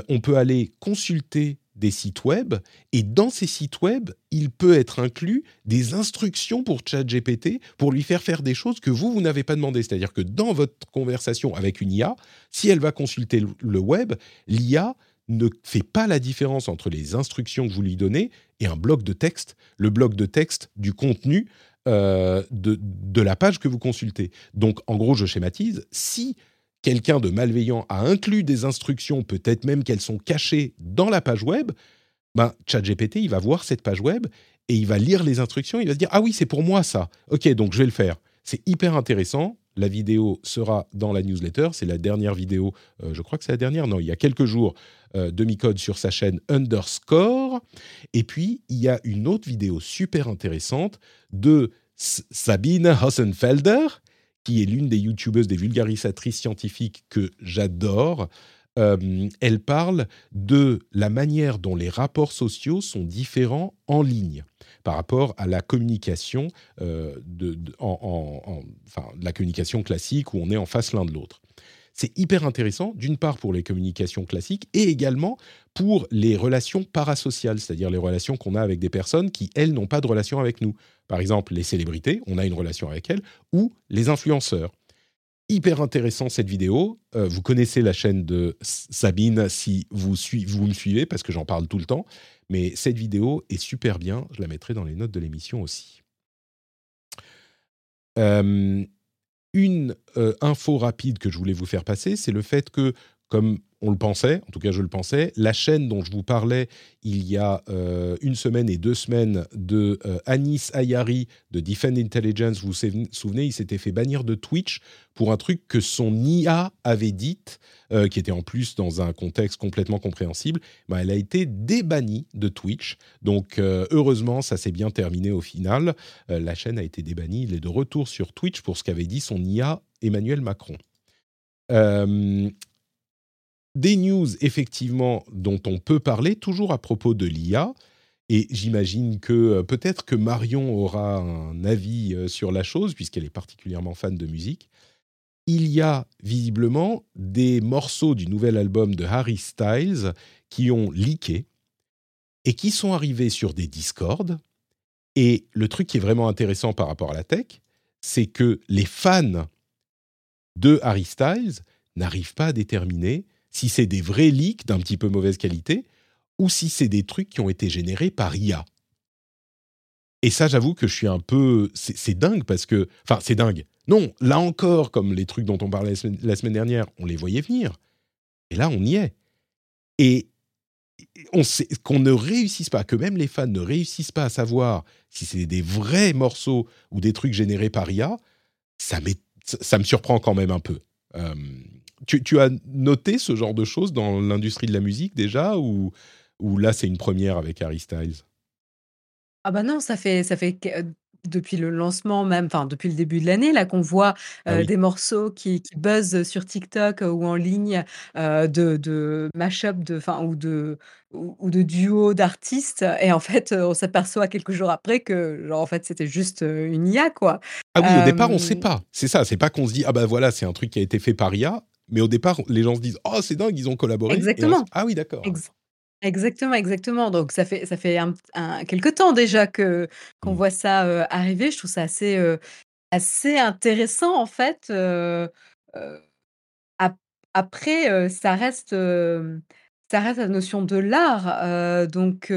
[SPEAKER 1] on peut aller consulter des sites web et dans ces sites web, il peut être inclus des instructions pour ChatGPT pour lui faire faire des choses que vous, vous n'avez pas demandé. C'est-à-dire que dans votre conversation avec une IA, si elle va consulter le web, l'IA ne fait pas la différence entre les instructions que vous lui donnez et un bloc de texte, le bloc de texte du contenu euh, de, de la page que vous consultez. Donc, en gros, je schématise, si quelqu'un de malveillant a inclus des instructions, peut-être même qu'elles sont cachées dans la page web, ben, ChatGPT, il va voir cette page web et il va lire les instructions, il va se dire Ah oui, c'est pour moi ça. Ok, donc je vais le faire. C'est hyper intéressant. La vidéo sera dans la newsletter. C'est la dernière vidéo, euh, je crois que c'est la dernière, non, il y a quelques jours, euh, de Micode sur sa chaîne Underscore. Et puis, il y a une autre vidéo super intéressante de Sabine Hossenfelder, qui est l'une des youtubeuses, des vulgarisatrices scientifiques que j'adore. Euh, elle parle de la manière dont les rapports sociaux sont différents en ligne par rapport à la communication, euh, de, enfin, la communication classique où on est en face l'un de l'autre. C'est hyper intéressant, d'une part pour les communications classiques et également pour les relations parasociales, c'est-à-dire les relations qu'on a avec des personnes qui, elles, n'ont pas de relation avec nous. Par exemple, les célébrités, on a une relation avec elles, ou les influenceurs. Hyper intéressant cette vidéo. Euh, vous connaissez la chaîne de Sabine si vous, vous me suivez, parce que j'en parle tout le temps. Mais cette vidéo est super bien. Je la mettrai dans les notes de l'émission aussi. Euh, une euh, info rapide que je voulais vous faire passer, c'est le fait que, comme on le pensait, en tout cas je le pensais, la chaîne dont je vous parlais il y a euh, une semaine et deux semaines de euh, Anis Ayari de Defend Intelligence, vous vous souvenez, il s'était fait bannir de Twitch pour un truc que son IA avait dit, euh, qui était en plus dans un contexte complètement compréhensible, ben, elle a été débannie de Twitch. Donc heureusement, ça s'est bien terminé au final. la chaîne a été débannie, il est de retour sur Twitch pour ce qu'avait dit son IA Emmanuel Macron des news effectivement dont on peut parler, toujours à propos de l'IA. Et j'imagine que peut-être que Marion aura un avis sur la chose, puisqu'elle est particulièrement fan de musique. Il y a visiblement des morceaux du nouvel album de Harry Styles qui ont leaké et qui sont arrivés sur des Discord. Et le truc qui est vraiment intéressant par rapport à la tech, c'est que les fans de Harry Styles n'arrivent pas à déterminer si c'est des vrais leaks d'un petit peu mauvaise qualité ou si c'est des trucs qui ont été générés par IA. Et ça, j'avoue que je suis un peu... C'est dingue parce que... Enfin, c'est dingue. Non, là encore, comme les trucs dont on parlait la semaine, dernière, on les voyait venir. Et là, on y est. Et on sait qu'on ne réussisse pas, que même les fans ne réussissent pas à savoir si c'est des vrais morceaux ou des trucs générés par IA, ça, ça me surprend quand même un peu. Euh, tu, as noté ce genre de choses dans l'industrie de la musique déjà ou, ou là c'est une première avec Harry Styles?
[SPEAKER 2] Ah bah non, ça fait ça fait euh, depuis le lancement même, enfin depuis le début de l'année là qu'on voit ah des morceaux qui, qui buzzent sur TikTok ou en ligne de, de mash-up de, ou de ou, de duo d'artistes et en fait on s'aperçoit quelques jours après que genre en fait c'était juste une IA quoi.
[SPEAKER 1] Ah oui, au départ on sait pas. C'est ça, c'est pas qu'on se dit ah bah voilà c'est un truc qui a été fait par IA, mais au départ les gens se disent oh c'est dingue ils ont collaboré.
[SPEAKER 2] Exactement.
[SPEAKER 1] ah oui d'accord.
[SPEAKER 2] Exactement, exactement. Donc ça fait ça fait un quelque temps déjà que qu'on mmh. voit ça, arriver. Je trouve ça assez, assez intéressant en fait, après, ça reste, ça reste la notion de l'art, donc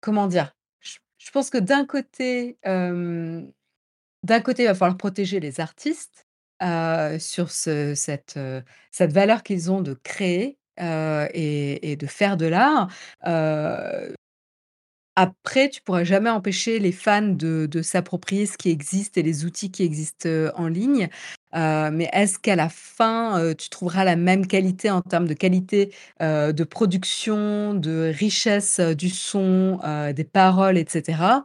[SPEAKER 2] comment dire? Je pense que d'un côté, d'un côté, il va falloir protéger les artistes, sur ce cette, cette valeur qu'ils ont de créer, et, de faire de l'art. après, tu pourras jamais empêcher les fans de, s'approprier ce qui existe et les outils qui existent en ligne. mais est-ce qu'à la fin, tu trouveras la même qualité en termes de qualité de production, de richesse du son, des paroles, etc.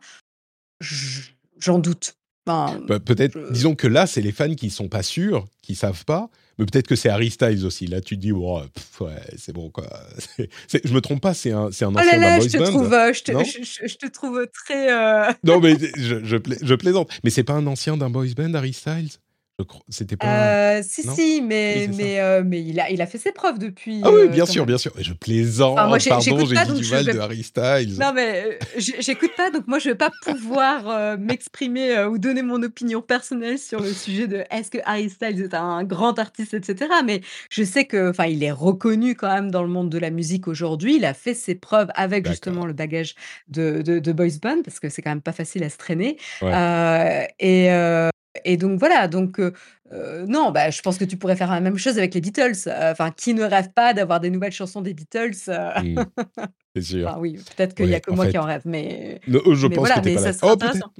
[SPEAKER 2] J'en doute.
[SPEAKER 1] Peut-être, disons que là, c'est les fans qui sont pas sûrs, qui savent pas, mais peut-être que c'est Harry Styles aussi. Là, tu te dis, oh, ouais, c'est bon, quoi. je me trompe pas, c'est un, c'est un
[SPEAKER 2] oh ancien d'un boys je te Trouve, euh, je, te, je, te trouve très. Euh,
[SPEAKER 1] non, mais je, je, plaisante. Mais c'est pas un ancien d'un boys band, Harry Styles? C'était
[SPEAKER 2] pas. Euh, si, si, mais, mais, euh, mais il, a, il a fait ses preuves depuis.
[SPEAKER 1] Ah oui, euh, bien sûr, bien sûr. Je plaisante. Pardon, j'ai dit du mal de Harry Styles.
[SPEAKER 2] Non, mais j'écoute pas, donc moi, je vais pas pouvoir m'exprimer ou donner mon opinion personnelle sur le sujet de est-ce que Harry Styles est un grand artiste, etc. Mais je sais que, enfin, il est reconnu quand même dans le monde de la musique aujourd'hui. Il a fait ses preuves avec justement le bagage de, de, de boys band parce que c'est quand même pas facile à se traîner. et et donc voilà, donc non, bah, je pense que tu pourrais faire la même chose avec les Beatles. Enfin, qui ne rêve pas d'avoir des nouvelles chansons des Beatles mmh.
[SPEAKER 1] C'est sûr.
[SPEAKER 2] oui, peut-être qu'il y a que moi qui en rêve, mais,
[SPEAKER 1] je pense
[SPEAKER 2] que
[SPEAKER 1] mais
[SPEAKER 2] pas
[SPEAKER 1] ça
[SPEAKER 2] serait intéressant.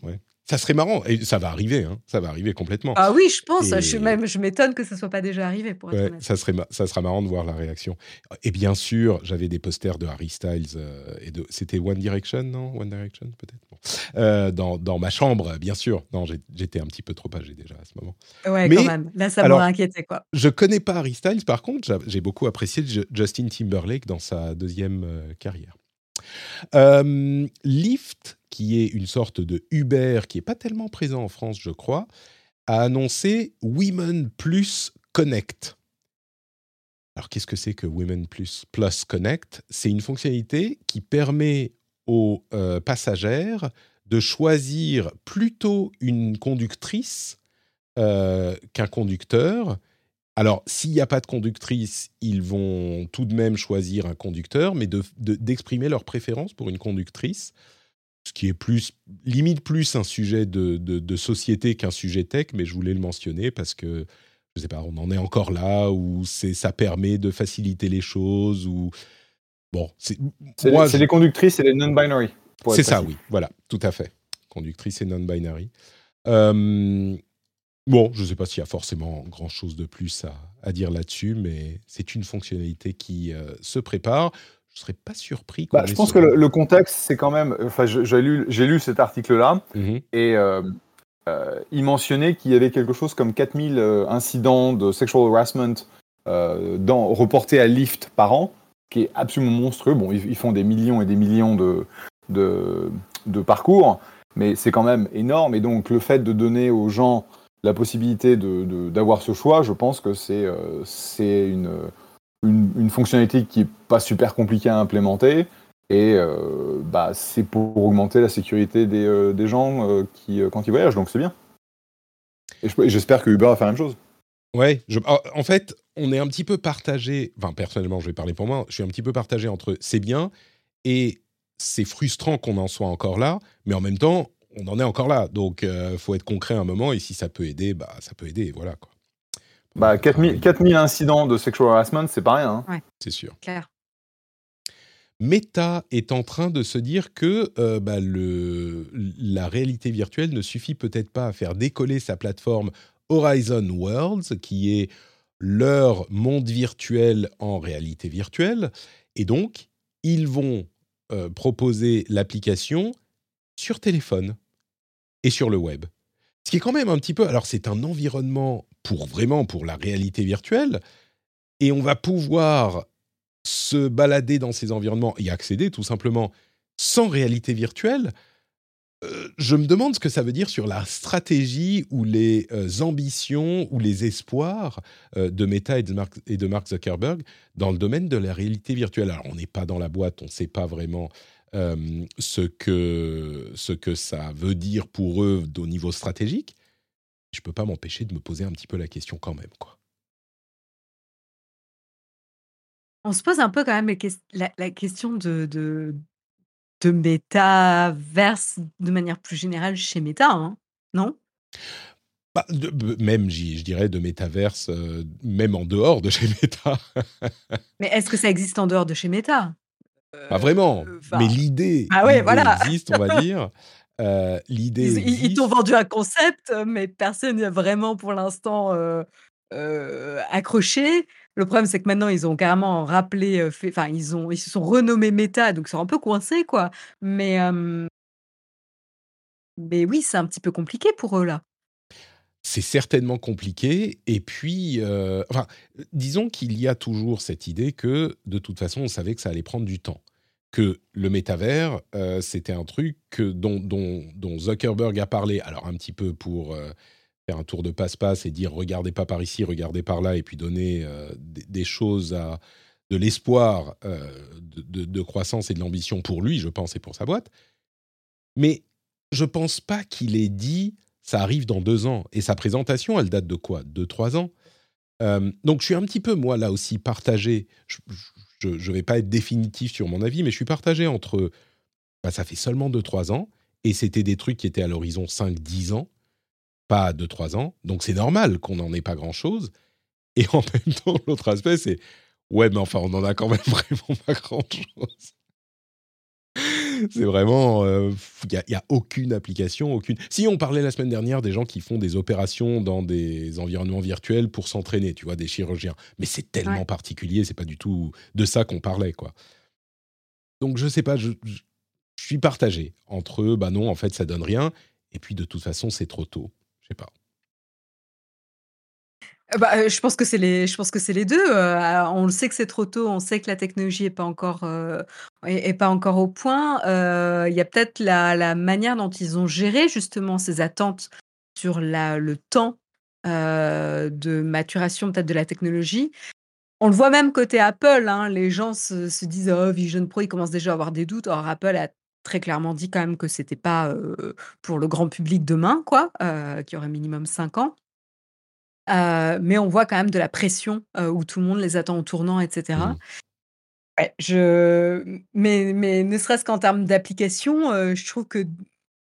[SPEAKER 1] Ça serait marrant et ça va arriver, hein. ça va arriver complètement.
[SPEAKER 2] Ah oui, je pense. Je, même, je m'étonne que ce soit pas déjà arrivé. Pour
[SPEAKER 1] ça serait, ça sera marrant de voir la réaction. Et bien sûr, j'avais des posters de Harry Styles euh, et de, c'était One Direction, non? One Direction peut-être? Euh, dans, dans, ma chambre, bien sûr. Non, j'étais un petit peu trop âgé déjà à ce moment.
[SPEAKER 2] Ouais, Mais, quand même. Là, ça m'aurait inquiété quoi.
[SPEAKER 1] Je connais pas Harry Styles. Par contre, j'ai beaucoup apprécié Justin Timberlake dans sa deuxième euh, carrière. Lyft, qui est une sorte de Uber qui n'est pas tellement présent en France, je crois, a annoncé Women Plus Connect. Alors, qu'est-ce que c'est que Women Plus, Plus Connect? C'est une fonctionnalité qui permet aux euh, passagères de choisir plutôt une conductrice euh, qu'un conducteur. Alors, s'il n'y a pas de conductrice, ils vont tout de même choisir un conducteur, mais d'exprimer leur préférence pour une conductrice, ce qui est plus, limite plus un sujet de, société qu'un sujet tech, mais je voulais le mentionner parce que, je ne sais pas, on en est encore là, où ça permet de faciliter les choses, ou... Bon,
[SPEAKER 3] c'est... C'est les, conductrices et les non-binary.
[SPEAKER 1] C'est ça, oui, voilà, tout à fait. Conductrices et non-binary. Euh, Bon, je ne sais pas s'il y a forcément grand-chose de plus à, dire là-dessus, mais c'est une fonctionnalité qui euh, se prépare. Je ne serais pas surpris.
[SPEAKER 3] Bah, je pense que le, contexte, c'est quand même. Enfin, j'ai lu, lu, cet article-là mmh et euh, euh, il mentionnait qu'il y avait quelque chose comme 4000 incidents de sexual harassment dans, reportés à Lyft par an. qui est absolument monstrueux. Bon, ils, font des millions et des millions de, de, parcours, mais c'est quand même énorme. Et donc, le fait de donner aux gens la possibilité d'avoir de, ce choix, je pense que c'est euh, c'est une, fonctionnalité qui n'est pas super compliquée à implémenter. Et euh, bah, c'est pour augmenter la sécurité des, euh, des gens qui, quand ils voyagent, donc c'est bien. Et j'espère que Uber va faire la même chose.
[SPEAKER 1] Ouais, ah, en fait, on est un petit peu partagé. Enfin, personnellement, je vais parler pour moi. Je suis un petit peu partagé entre c'est bien et c'est frustrant qu'on en soit encore là, mais en même temps, on en est encore là. Donc, il euh, faut être concret à un moment et si ça peut aider, bah, ça peut aider. Voilà quoi.
[SPEAKER 3] Bah, 4000, 4000 incidents de sexual harassment, c'est pas rien.
[SPEAKER 2] Hein.
[SPEAKER 1] C'est sûr.
[SPEAKER 2] Claire.
[SPEAKER 1] Meta est en train de se dire que euh, bah, le, la réalité virtuelle ne suffit peut-être pas à faire décoller sa plateforme Horizon Worlds, qui est leur monde virtuel en réalité virtuelle. Et donc, ils vont euh, proposer l'application sur téléphone et sur le web. Ce qui est quand même un petit peu... Alors, c'est un environnement pour vraiment pour la réalité virtuelle. Et on va pouvoir se balader dans ces environnements et accéder tout simplement sans réalité virtuelle euh, je me demande ce que ça veut dire sur la stratégie ou les euh, ambitions ou les espoirs euh, de Meta et de, Mark, Zuckerberg dans le domaine de la réalité virtuelle. Alors, on n'est pas dans la boîte, on ne sait pas vraiment ce, que, ce que ça veut dire pour eux au niveau stratégique. Je ne peux pas m'empêcher de me poser un petit peu la question quand même. Quoi.
[SPEAKER 2] On se pose un peu quand même la, question de de métaverse de manière plus générale chez Meta, hein, non?
[SPEAKER 1] Bah, même, je dirais, de métaverse, euh, même en dehors de chez Meta.
[SPEAKER 2] mais est-ce que ça existe en dehors de chez Meta?
[SPEAKER 1] Pas vraiment, euh, mais l'idée
[SPEAKER 2] ah voilà.
[SPEAKER 1] existe, on va dire. Euh, l'idée
[SPEAKER 2] ils, ils t'ont vendu un concept, mais personne n'a vraiment pour l'instant accroché. Le problème, c'est que maintenant, ils ont carrément rappelé, enfin, ils, ont, ils se sont renommés Meta, donc ils sont un peu coincés, quoi. Mais, mais oui, c'est un petit peu compliqué pour eux, là.
[SPEAKER 1] C'est certainement compliqué. Et puis, enfin, disons qu'il y a toujours cette idée que, de toute façon, on savait que ça allait prendre du temps. Que le métavers, c'était un truc dont, Zuckerberg a parlé, alors un petit peu pour faire un tour de passe-passe et dire regardez pas par ici, regardez par là, et puis donner euh, des, choses à de l'espoir euh, de, croissance et de l'ambition pour lui, je pense, et pour sa boîte. Mais je pense pas qu'il ait dit ça arrive dans deux ans. Et sa présentation, elle date de quoi? Deux, trois ans? Euh, Donc je suis un petit peu, moi, là aussi, partagé. Ne vais pas être définitif sur mon avis, mais je suis partagé entre bah, ça fait seulement deux, trois ans, et c'était des trucs qui étaient à l'horizon 5-10 ans pas 2-3 ans. Donc c'est normal qu'on n'en ait pas grand-chose. Et en même temps, l'autre aspect, c'est ouais, mais enfin, on n'en a quand même vraiment pas grand-chose. C'est vraiment, il euh, n'y a, aucune application, aucune. Si on parlait la semaine dernière des gens qui font des opérations dans des environnements virtuels pour s'entraîner, tu vois, des chirurgiens, mais c'est tellement particulier, c'est pas du tout de ça qu'on parlait, quoi. Donc je sais pas, je, je, suis partagé entre, bah non, en fait, ça donne rien, et puis de toute façon, c'est trop tôt. Je sais pas.
[SPEAKER 2] Euh, bah, euh, je pense que c'est les, je pense que c'est les deux. Euh, on le sait que c'est trop tôt. On sait que la technologie est pas encore, est, pas encore au point. Il y a peut-être la, la, manière dont ils ont géré justement ces attentes sur la, le temps de maturation peut-être de la technologie. On le voit même côté Apple. Hein, les gens se, se, disent oh Vision Pro, ils commencent déjà à avoir des doutes. Or Apple a très clairement dit quand même que c'était pas pour le grand public demain, quoi, qui aurait minimum 5 ans. Mais on voit quand même de la pression où tout le monde les attend au tournant, etc. Mmh. je... mais, mais ne serait-ce qu'en termes d'application, je trouve que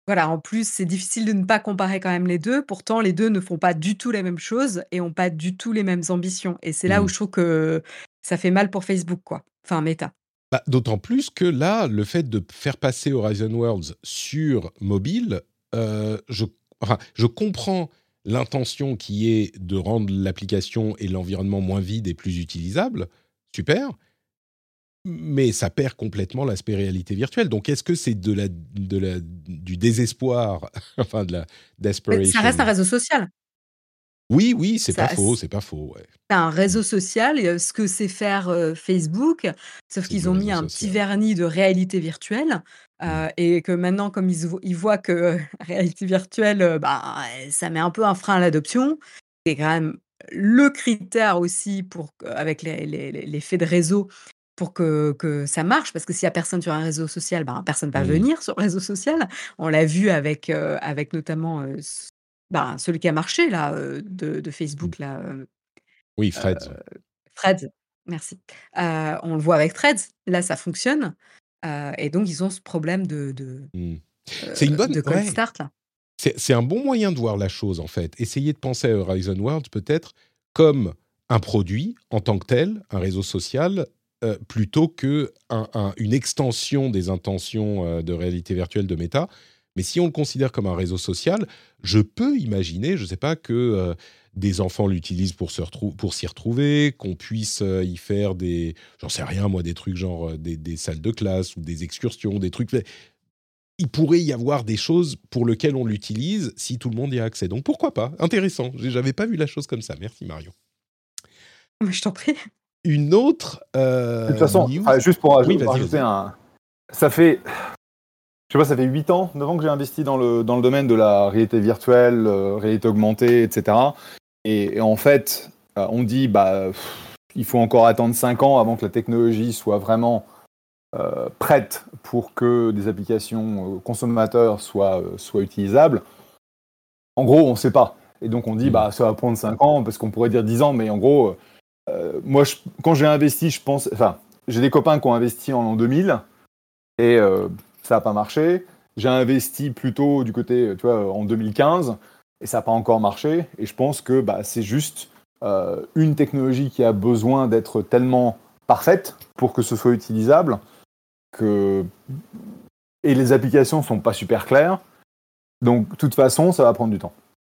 [SPEAKER 2] voilà, en plus, c'est difficile de ne pas comparer quand même les deux. Pourtant, les deux ne font pas du tout la même chose et ont pas du tout les mêmes ambitions. Et c'est là où mmh. je trouve que ça fait mal pour Facebook, quoi. Enfin, Meta.
[SPEAKER 1] Bah, d'autant plus que là, le fait de faire passer Horizon Worlds sur mobile, je, je comprends l'intention qui est de rendre l'application et l'environnement moins vide et plus utilisable. Super. Mais ça perd complètement l'aspect réalité virtuelle. Donc, est-ce que c'est de la, de la, du désespoir, enfin de la desperation
[SPEAKER 2] Ça reste un réseau social.
[SPEAKER 1] Oui, oui, c'est pas faux, c'est pas faux. Ouais.
[SPEAKER 2] un réseau social, ce que c'est faire Facebook, sauf qu'ils ont mis un petit vernis de réalité virtuelle. Mmh. et que maintenant, comme ils, voient que réalité virtuelle, bah, ça met un peu un frein à l'adoption. C'est quand même le critère aussi pour, avec les, les, faits de réseau pour que, que, ça marche, parce que s'il n'y a personne sur un réseau social, ben, personne ne va venir sur le réseau social. On l'a vu avec, avec notamment bah, celui qui a marché là, de, de, Facebook. Mmh. Là,
[SPEAKER 1] oui, Fred.
[SPEAKER 2] Fred, merci. on le voit avec Threads, là ça fonctionne. Et donc ils ont ce problème de, de,
[SPEAKER 1] mmh. C'est une bonne
[SPEAKER 2] de cold start là.
[SPEAKER 1] C'est un bon moyen de voir la chose en fait. Essayez de penser à Horizon World peut-être comme un produit en tant que tel, un réseau social, plutôt que une extension des intentions de réalité virtuelle de Meta. Mais si on le considère comme un réseau social, je peux imaginer, je ne sais pas, que euh, des enfants l'utilisent pour, pour s'y retrouver, qu'on puisse euh, y faire des, j'en sais rien moi, des trucs genre euh, des, salles de classe ou des excursions, des trucs. Il pourrait y avoir des choses pour lesquelles on l'utilise si tout le monde y a accès. Donc pourquoi pas? Intéressant. J'avais pas vu la chose comme ça. Merci Marion.
[SPEAKER 2] Je t'en prie.
[SPEAKER 1] Une autre.
[SPEAKER 3] de toute façon, juste pour ajouter un. Ça fait je sais pas, ça fait 8 ans, 9 ans que j'ai investi dans le, dans le domaine de la réalité virtuelle, euh, réalité augmentée, etc. Et, en fait, euh, on dit, bah, il faut encore attendre 5 ans avant que la technologie soit vraiment euh, prête pour que des applications consommateurs soient, soient utilisables. En gros, on ne sait pas. Et donc on dit, bah, ça va prendre 5 ans, parce qu'on pourrait dire 10 ans, mais en gros, moi, quand j'ai investi, je pense, enfin, j'ai des copains qui ont investi en l'an 2000, et ça n'a pas marché. J'ai investi plutôt du côté, tu vois, en 2015, et ça n'a pas encore marché. Et je pense que bah, c'est juste euh, une technologie qui a besoin d'être tellement parfaite pour que ce soit utilisable que et les applications sont pas super claires. Donc, de toute façon, ça va prendre du temps.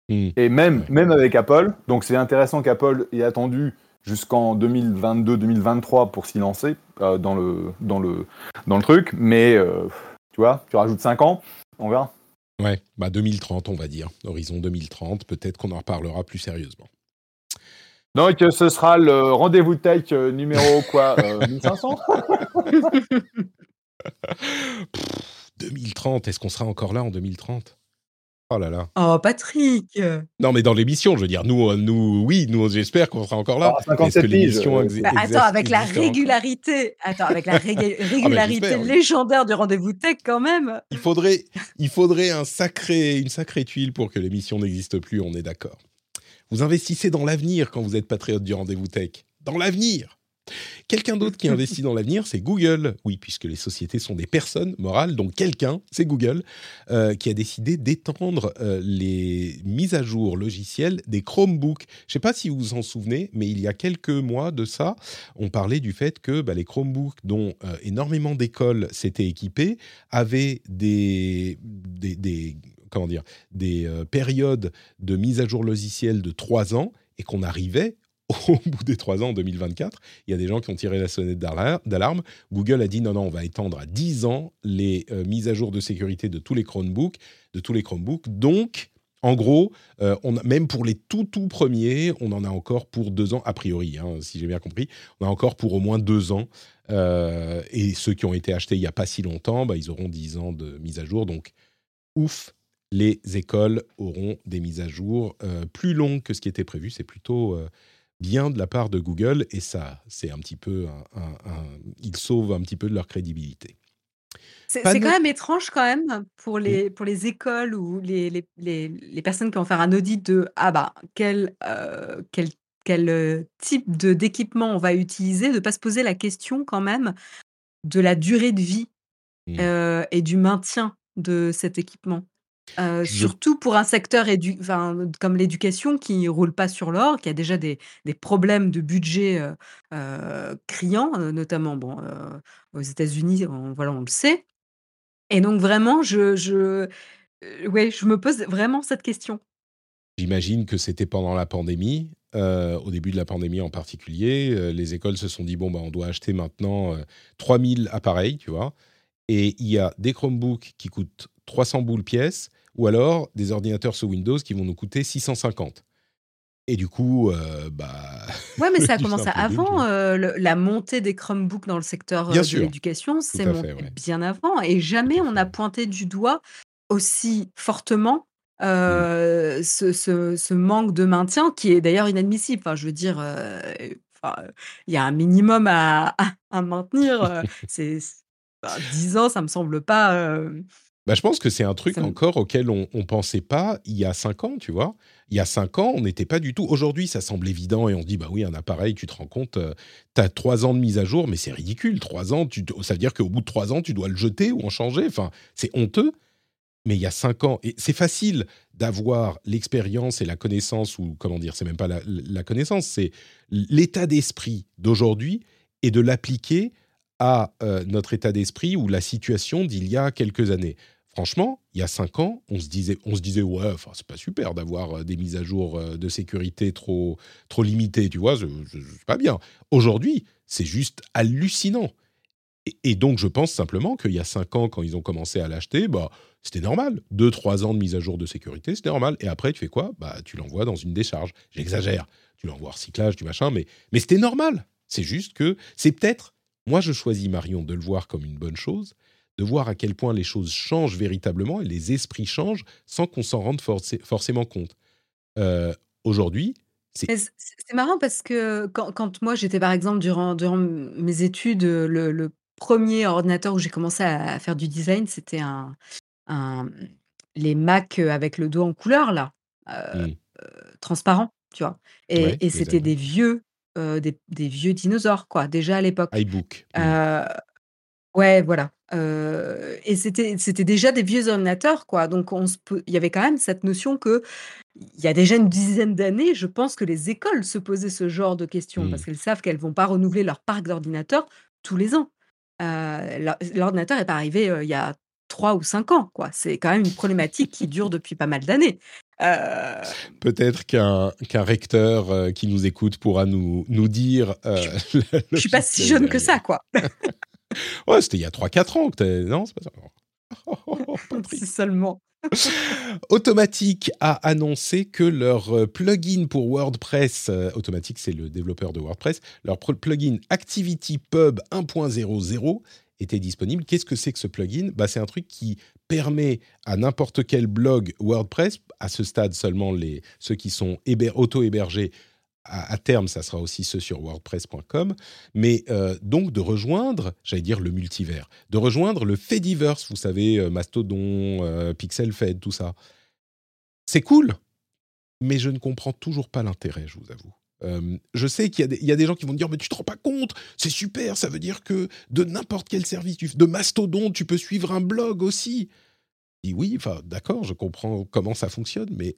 [SPEAKER 3] Hmm. Et même, même avec Apple, donc c'est intéressant qu'Apple ait attendu jusqu'en 2022-2023 pour s'y lancer euh, dans, le, dans, le, dans le truc, mais euh, tu vois, tu rajoutes 5 ans, on verra.
[SPEAKER 1] Ouais, bah 2030, on va dire. Horizon 2030, peut-être qu'on en reparlera plus sérieusement.
[SPEAKER 3] Donc, ce sera le rendez-vous tech euh, numéro quoi 1500
[SPEAKER 1] 2030, est-ce qu'on sera encore là en 2030 Oh là là.
[SPEAKER 2] Oh, Patrick
[SPEAKER 1] Non, mais dans l'émission, je veux dire, nous, nous oui, nous, j'espère qu'on sera encore là.
[SPEAKER 3] Ah, Est-ce que l'émission
[SPEAKER 2] euh, bah, Attends, avec la régularité, attends, avec la régularité ah, légendaire du rendez-vous tech, quand même.
[SPEAKER 1] Il faudrait, il faudrait un sacré, une sacrée tuile pour que l'émission n'existe plus, on est d'accord. Vous investissez dans l'avenir quand vous êtes patriote du rendez-vous tech. Dans l'avenir Quelqu'un d'autre qui investit dans l'avenir, c'est Google. Oui, puisque les sociétés sont des personnes morales, donc quelqu'un, c'est Google, euh, qui a décidé d'étendre euh, les mises à jour logicielles des Chromebooks. Je ne sais pas si vous vous en souvenez, mais il y a quelques mois de ça, on parlait du fait que bah, les Chromebooks, dont euh, énormément d'écoles s'étaient équipées, avaient des, des, comment dire, des périodes de mise à jour logicielle de trois ans et qu'on arrivait au bout des trois ans, en 2024, il y a des gens qui ont tiré la sonnette d'alarme. Google a dit non, non, on va étendre à 10 ans les euh, mises à jour de sécurité de tous les Chromebooks, de tous les Chromebooks. Donc, en gros, euh, même pour les tout tout premiers, on en a encore pour deux ans, a priori, hein, si j'ai bien compris, on a encore pour au moins deux ans. Euh, et ceux qui ont été achetés il n'y a pas si longtemps, bah, ils auront 10 ans de mise à jour. Donc, ouf, les écoles auront des mises à jour plus longues que ce qui était prévu. C'est plutôt bien de la part de Google et ça, c'est un petit peu, un, ils sauvent un petit peu de leur crédibilité.
[SPEAKER 2] C'est quand même étrange quand même pour les, pour les écoles ou les, les, les, personnes qui vont faire un audit de ah bah quel, euh, quel, quel euh, type d'équipement on va utiliser, de ne pas se poser la question quand même de la durée de vie mmh. euh, et du maintien de cet équipement. Surtout pour un secteur comme l'éducation qui ne roule pas sur l'or, qui a déjà des des problèmes de budget, criants, notamment bon, aux États-Unis, on voilà, on le sait et donc vraiment je je, ouais, je me pose vraiment cette question.
[SPEAKER 1] J'imagine que c'était pendant la pandémie, au début de la pandémie en particulier, les écoles se sont dit: «Bon, bah, on doit acheter maintenant, 3000 appareils», tu vois? Et il y a des Chromebooks qui coûtent 300 boules pièce ou alors des ordinateurs sous Windows qui vont nous coûter 650. Et du coup, euh, bah.
[SPEAKER 2] Ouais, mais ça a commencé avant. Euh, la montée des Chromebooks dans le secteur euh, de l'éducation, c'est bien avant. Et jamais on a pointé du doigt aussi fortement mmh. ce, ce, manque de maintien qui est d'ailleurs inadmissible. Enfin, je veux dire, il y a un minimum à, à, maintenir. c'est 10 ans, ça me semble pas.
[SPEAKER 1] Bah, je pense que c'est un truc encore auquel on ne pensait pas il y a 5 ans, tu vois. Il y a 5 ans, on n'était pas du tout. Aujourd'hui, ça semble évident et on se dit, bah oui, un appareil, tu te rends compte, euh, tu as 3 ans de mise à jour, mais c'est ridicule. 3 ans, tu, ça veut dire qu'au bout de 3 ans, tu dois le jeter ou en changer. Enfin, c'est honteux. Mais il y a 5 ans, et c'est facile d'avoir l'expérience et la connaissance, ou comment dire, c'est même pas la, la connaissance, c'est l'état d'esprit d'aujourd'hui et de l'appliquer à euh, notre état d'esprit ou la situation d'il y a quelques années franchement, il y a cinq ans, on se disait, on se disait ouais, c'est pas super d'avoir euh, des mises à jour euh, de sécurité trop trop limitées, tu vois, c'est pas bien. Aujourd'hui, c'est juste hallucinant. Et, donc je pense simplement qu'il y a cinq ans, quand ils ont commencé à l'acheter, bah c'était normal. Deux trois ans de mise à jour de sécurité, c'était normal. Et après, tu fais quoi? Bah tu l'envoies dans une décharge. J'exagère. Tu l'envoies en recyclage, du machin, mais mais c'était normal. C'est juste que c'est peut-être. Moi, je choisis Marion de le voir comme une bonne chose de voir à quel point les choses changent véritablement et les esprits changent sans qu'on s'en rende forcément compte. Euh, aujourd'hui,
[SPEAKER 2] c'est... C'est marrant parce que quand, moi j'étais par exemple durant, durant mes études, le, premier ordinateur où j'ai commencé à faire du design, c'était un, un, les Mac avec le dos en couleur là, euh, mmh. euh, transparent, tu vois. Et, c'était des vieux, des, des, vieux dinosaures quoi, déjà à l'époque.
[SPEAKER 1] iBook.
[SPEAKER 2] Mmh. Ouais, voilà. Et c'était déjà des vieux ordinateurs, quoi. Donc on se il y avait quand même cette notion que il y a déjà une dizaine d'années, je pense que les écoles se posaient ce genre de questions parce mmh. qu'elles savent qu'elles vont pas renouveler leur parc d'ordinateurs tous les ans. l'ordinateur est pas arrivé, il y a trois ou cinq ans, quoi. C'est quand même une problématique qui dure depuis pas mal d'années.
[SPEAKER 1] Peut-être qu'un qu'un recteur, qui nous écoute pourra nous nous dire,
[SPEAKER 2] Je je suis pas si jeune que ça, quoi.
[SPEAKER 1] Ouais, c'était il y a 3-4 ans que. Non, c'est pas ça.
[SPEAKER 2] c'est seulement.
[SPEAKER 1] Automatic a annoncé que leur euh, plugin pour WordPress, euh, Automatic c'est le développeur de WordPress, leur plugin Activity Pub 1.00 était disponible. Qu'est-ce que c'est que ce plugin? Bah, C'est un truc qui permet à n'importe quel blog WordPress, à ce stade seulement les, ceux qui sont auto-hébergés, à, terme, ça sera aussi ce sur WordPress.com, mais euh, donc de rejoindre, j'allais dire le multivers, de rejoindre le Fediverse, vous savez, euh, Mastodon, euh, PixelFed, tout ça. C'est cool, mais je ne comprends toujours pas l'intérêt, je vous avoue. je sais qu'il y, a des gens qui vont dire mais tu te rends pas compte, c'est super, ça veut dire que de n'importe quel service, de Mastodon, tu peux suivre un blog aussi. Et oui, enfin d'accord, je comprends comment ça fonctionne, mais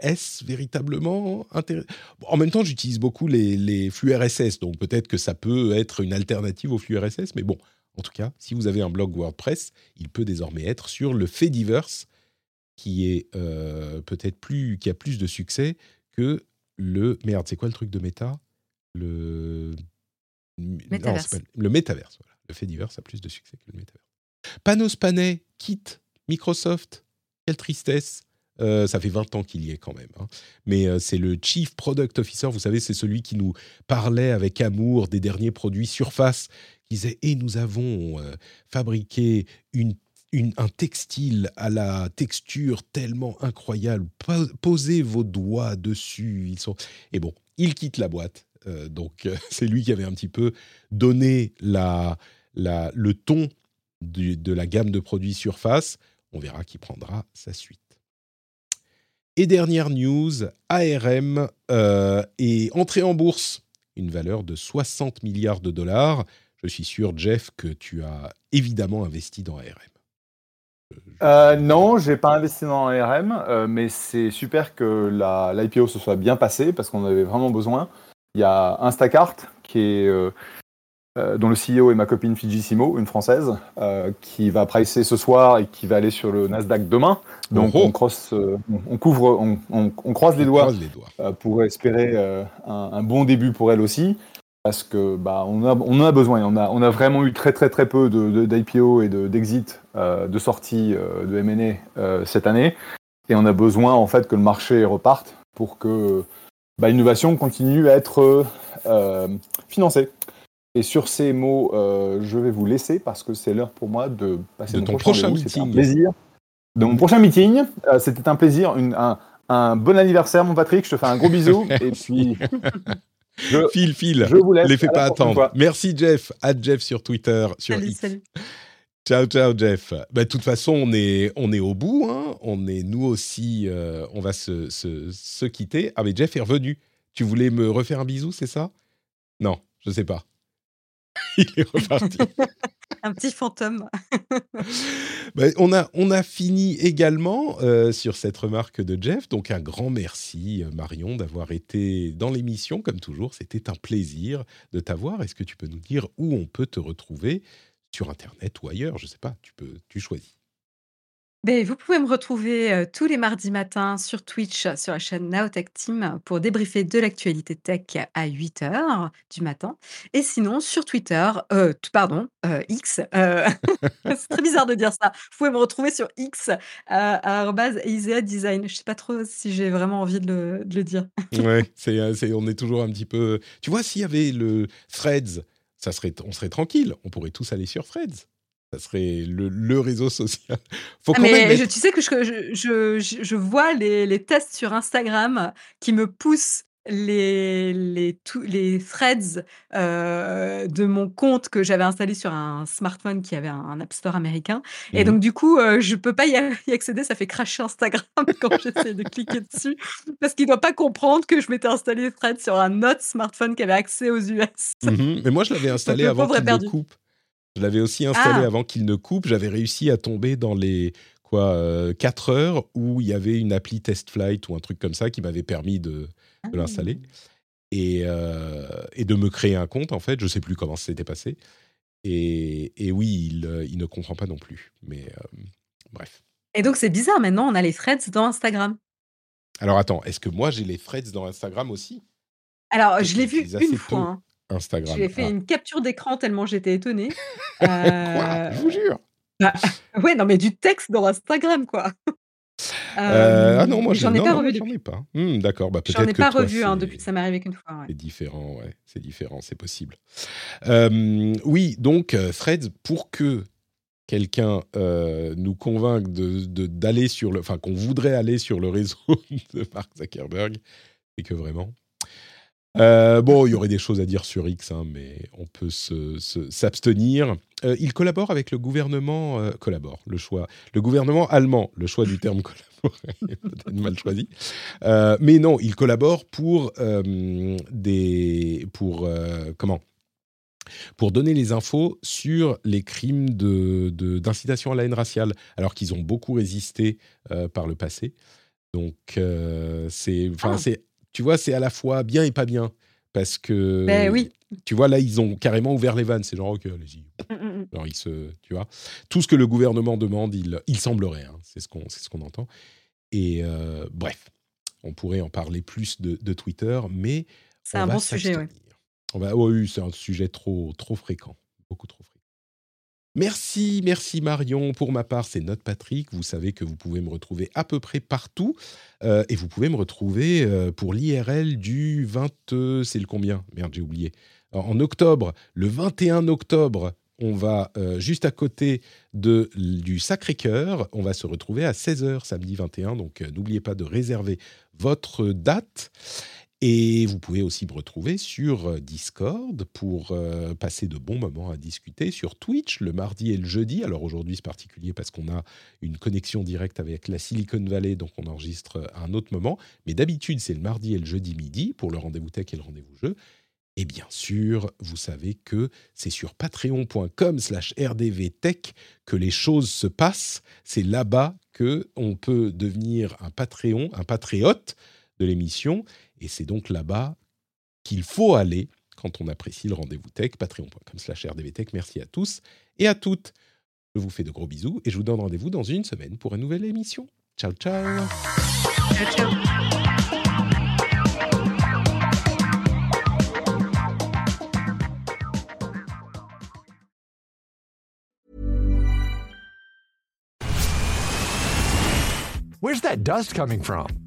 [SPEAKER 1] est-ce véritablement intéressant En même temps, j'utilise beaucoup les, flux RSS, donc peut-être que ça peut être une alternative aux flux RSS, mais bon, en tout cas, si vous avez un blog WordPress, il peut désormais être sur le Fediverse, qui est euh, peut-être plus, qui a plus de succès que le merde. C'est quoi le truc de Meta? Le
[SPEAKER 2] Metaverse.
[SPEAKER 1] le Metaverse. Voilà. Le Fediverse a plus de succès que le Metaverse. Panos Panay quitte Microsoft. Quelle tristesse. Euh, ça fait 20 ans qu'il y est quand même. Hein. Mais euh, c'est le Chief Product Officer, vous savez, c'est celui qui nous parlait avec amour des derniers produits Surface, qui disait Et nous avons euh, fabriqué un textile à la texture tellement incroyable. Posez vos doigts dessus. Ils sont... Et bon, il quitte la boîte. donc, c'est lui qui avait un petit peu donné le ton de la gamme de produits Surface. On verra qui prendra sa suite. Et dernière news, ARM euh, est entré en bourse, une valeur de 60 milliards de dollars. Je suis sûr, Jeff, que tu as évidemment investi dans ARM.
[SPEAKER 3] Euh, non, j'ai pas investi dans ARM, euh, mais c'est super que l'IPO se soit bien passé parce qu'on avait vraiment besoin. Il y a Instacart qui est euh, dont le CEO est ma copine Fijissimo, une française, euh, qui va pricer ce soir et qui va aller sur le Nasdaq demain. Donc on, cross, euh, on, couvre, on, croise les doigts, pour espérer un, bon début pour elle aussi, parce que bah on, a, on en a besoin. On a, on a vraiment eu très très très peu d'IPO et d'exit, de, de sorties de M&A cette année, et on a besoin en fait que le marché reparte pour que bah, l'innovation continue à être financée. Et sur ces mots, je vais vous laisser parce que c'est l'heure pour moi de passer
[SPEAKER 1] de ton prochain, meeting.
[SPEAKER 3] Un plaisir. De mon prochain meeting, c'était un plaisir, un, un, bon anniversaire, mon Patrick. Je te fais un gros bisou. et puis.
[SPEAKER 1] Je, file, file. Je vous laisse. Les fais pas attendre. Merci Jeff. À Jeff sur Twitter, sur
[SPEAKER 2] salut, Salut.
[SPEAKER 1] Ciao, ciao, Jeff. Bah, de toute façon, on est, on est au bout. Hein. On est, nous aussi, euh, on va se, se, se, quitter. Ah, mais Jeff est revenu. Tu voulais me refaire un bisou, c'est ça? Non, je sais pas. Il est reparti.
[SPEAKER 2] un petit fantôme.
[SPEAKER 1] On, a, on a fini également euh, sur cette remarque de Jeff. Donc, un grand merci, euh, Marion, d'avoir été dans l'émission. Comme toujours, c'était un plaisir de t'avoir. Est-ce que tu peux nous dire où on peut te retrouver? Sur Internet ou ailleurs, je ne sais pas, tu, peux, tu choisis.
[SPEAKER 2] Ben, vous pouvez me retrouver tous les mardis matins sur Twitch, sur la chaîne Naotech Team, pour débriefer de l'actualité tech à 8 h du matin. Et sinon, sur Twitter, euh, pardon, X, c'est très bizarre de dire ça. Vous pouvez me retrouver sur X, à Isea Design. Je ne sais pas trop si j'ai vraiment envie de le, de le dire.
[SPEAKER 1] ouais, c'est, on est toujours un petit peu. Tu vois, s'il y avait le Threads ça serait, on serait tranquille. On pourrait tous aller sur Threads. Ça serait le, réseau social.
[SPEAKER 2] Faut ah, mais tu sais que je, je, je, vois les, les, tests sur Instagram qui me poussent les, les, les threads euh, de mon compte que j'avais installé sur un smartphone qui avait un, App Store américain. Et mmh donc, du coup, euh, je ne peux pas y, accéder. Ça fait cracher Instagram quand j'essaie de cliquer dessus. Parce qu'il ne doit pas comprendre que je m'étais installé threads sur un autre smartphone qui avait accès aux US.
[SPEAKER 1] Mmh Mais moi, je l'avais installé avant qu'il ne coupe. Je l'avais aussi installé ah! avant qu'il ne coupe. J'avais réussi à tomber dans les quoi 4 euh, heures où il y avait une appli Test Flight ou un truc comme ça qui m'avait permis de, de l'installer et, euh, et, de me créer un compte, en fait. Je ne sais plus comment ça s'était passé. Et, et oui, il, euh, il, ne comprend pas non plus. Mais euh, bref.
[SPEAKER 2] Et donc, c'est bizarre, maintenant, on a les threads dans Instagram.
[SPEAKER 1] Alors, attends, est-ce que moi, j'ai les threads dans Instagram aussi?
[SPEAKER 2] Alors, je l'ai vu une fois. Hein.
[SPEAKER 1] Instagram.
[SPEAKER 2] J'ai fait ah. une capture d'écran tellement j'étais étonnée.
[SPEAKER 1] quoi? Je vous jure.
[SPEAKER 2] Bah, ouais, non, mais du texte dans Instagram, quoi.
[SPEAKER 1] Euh, ah non, moi j'en ai, pas revu. J'en ai pas. Hmm, d'accord, bah
[SPEAKER 2] peut-être. J'en ai pas revu hein, depuis que ça m'est arrivé qu'une fois.
[SPEAKER 1] C'est différent, ouais, c'est différent, c'est possible. Euh, oui, donc euh, Threads, pour que quelqu'un nous convainque de d'aller sur le, enfin qu'on voudrait aller sur le réseau de Mark Zuckerberg, et que vraiment, euh, bon, il y aurait des choses à dire sur X, hein, mais on peut s'abstenir. Euh, il collabore avec le gouvernement, euh, collabore, le choix, le gouvernement allemand, le choix du terme collaborer peut-être mal choisi, mais non, il collabore pour des, pour comment, pour donner les infos sur les crimes de d'incitation à la haine raciale, alors qu'ils ont beaucoup résisté par le passé. Donc c'est, ah. Tu vois, c'est à la fois bien et pas bien. Parce que,
[SPEAKER 2] ben oui.
[SPEAKER 1] tu vois, là, ils ont carrément ouvert les vannes. C'est genre, ok, allez-y. Mm, mm, mm. Alors, ils se, tu vois, tout ce que le gouvernement demande, il, il semblerait. Hein. c'est ce qu'on ce qu'on entend. Et euh, bref, on pourrait en parler plus de, de Twitter, mais.
[SPEAKER 2] C'est un bon sujet, oui.
[SPEAKER 1] On va, oui, c'est un sujet trop, trop fréquent. Beaucoup trop fréquent. Merci, merci Marion. Pour ma part, c'est Note Patrick. Vous savez que vous pouvez me retrouver à peu près partout. Euh, et vous pouvez me retrouver euh, pour l'IRL du 20... Euh, c'est le combien? Merde, j'ai oublié. En octobre, le 21 octobre, on va juste à côté de, du Sacré-Cœur. On va se retrouver à 16h samedi 21. Donc n'oubliez pas de réserver votre date. Et vous pouvez aussi me retrouver sur euh, Discord pour euh, passer de bons moments à discuter, sur Twitch le mardi et le jeudi. Alors aujourd'hui c'est particulier parce qu'on a une connexion directe avec la Silicon Valley, donc on enregistre à un autre moment. Mais d'habitude c'est le mardi et le jeudi midi pour le rendez-vous tech et le rendez-vous jeu. Et bien sûr, vous savez que c'est sur patreon.com slash rdvtech que les choses se passent. C'est là-bas que on peut devenir un Patreon, un patriote de l'émission et c'est donc là-bas qu'il faut aller quand on apprécie le rendez-vous tech, patreon.com slash rdvtech. Merci à tous et à toutes. Je vous fais de gros bisous et je vous donne rendez-vous dans une semaine pour une nouvelle émission. Ciao, ciao. Ciao, ciao.
[SPEAKER 4] Where's that dust coming from?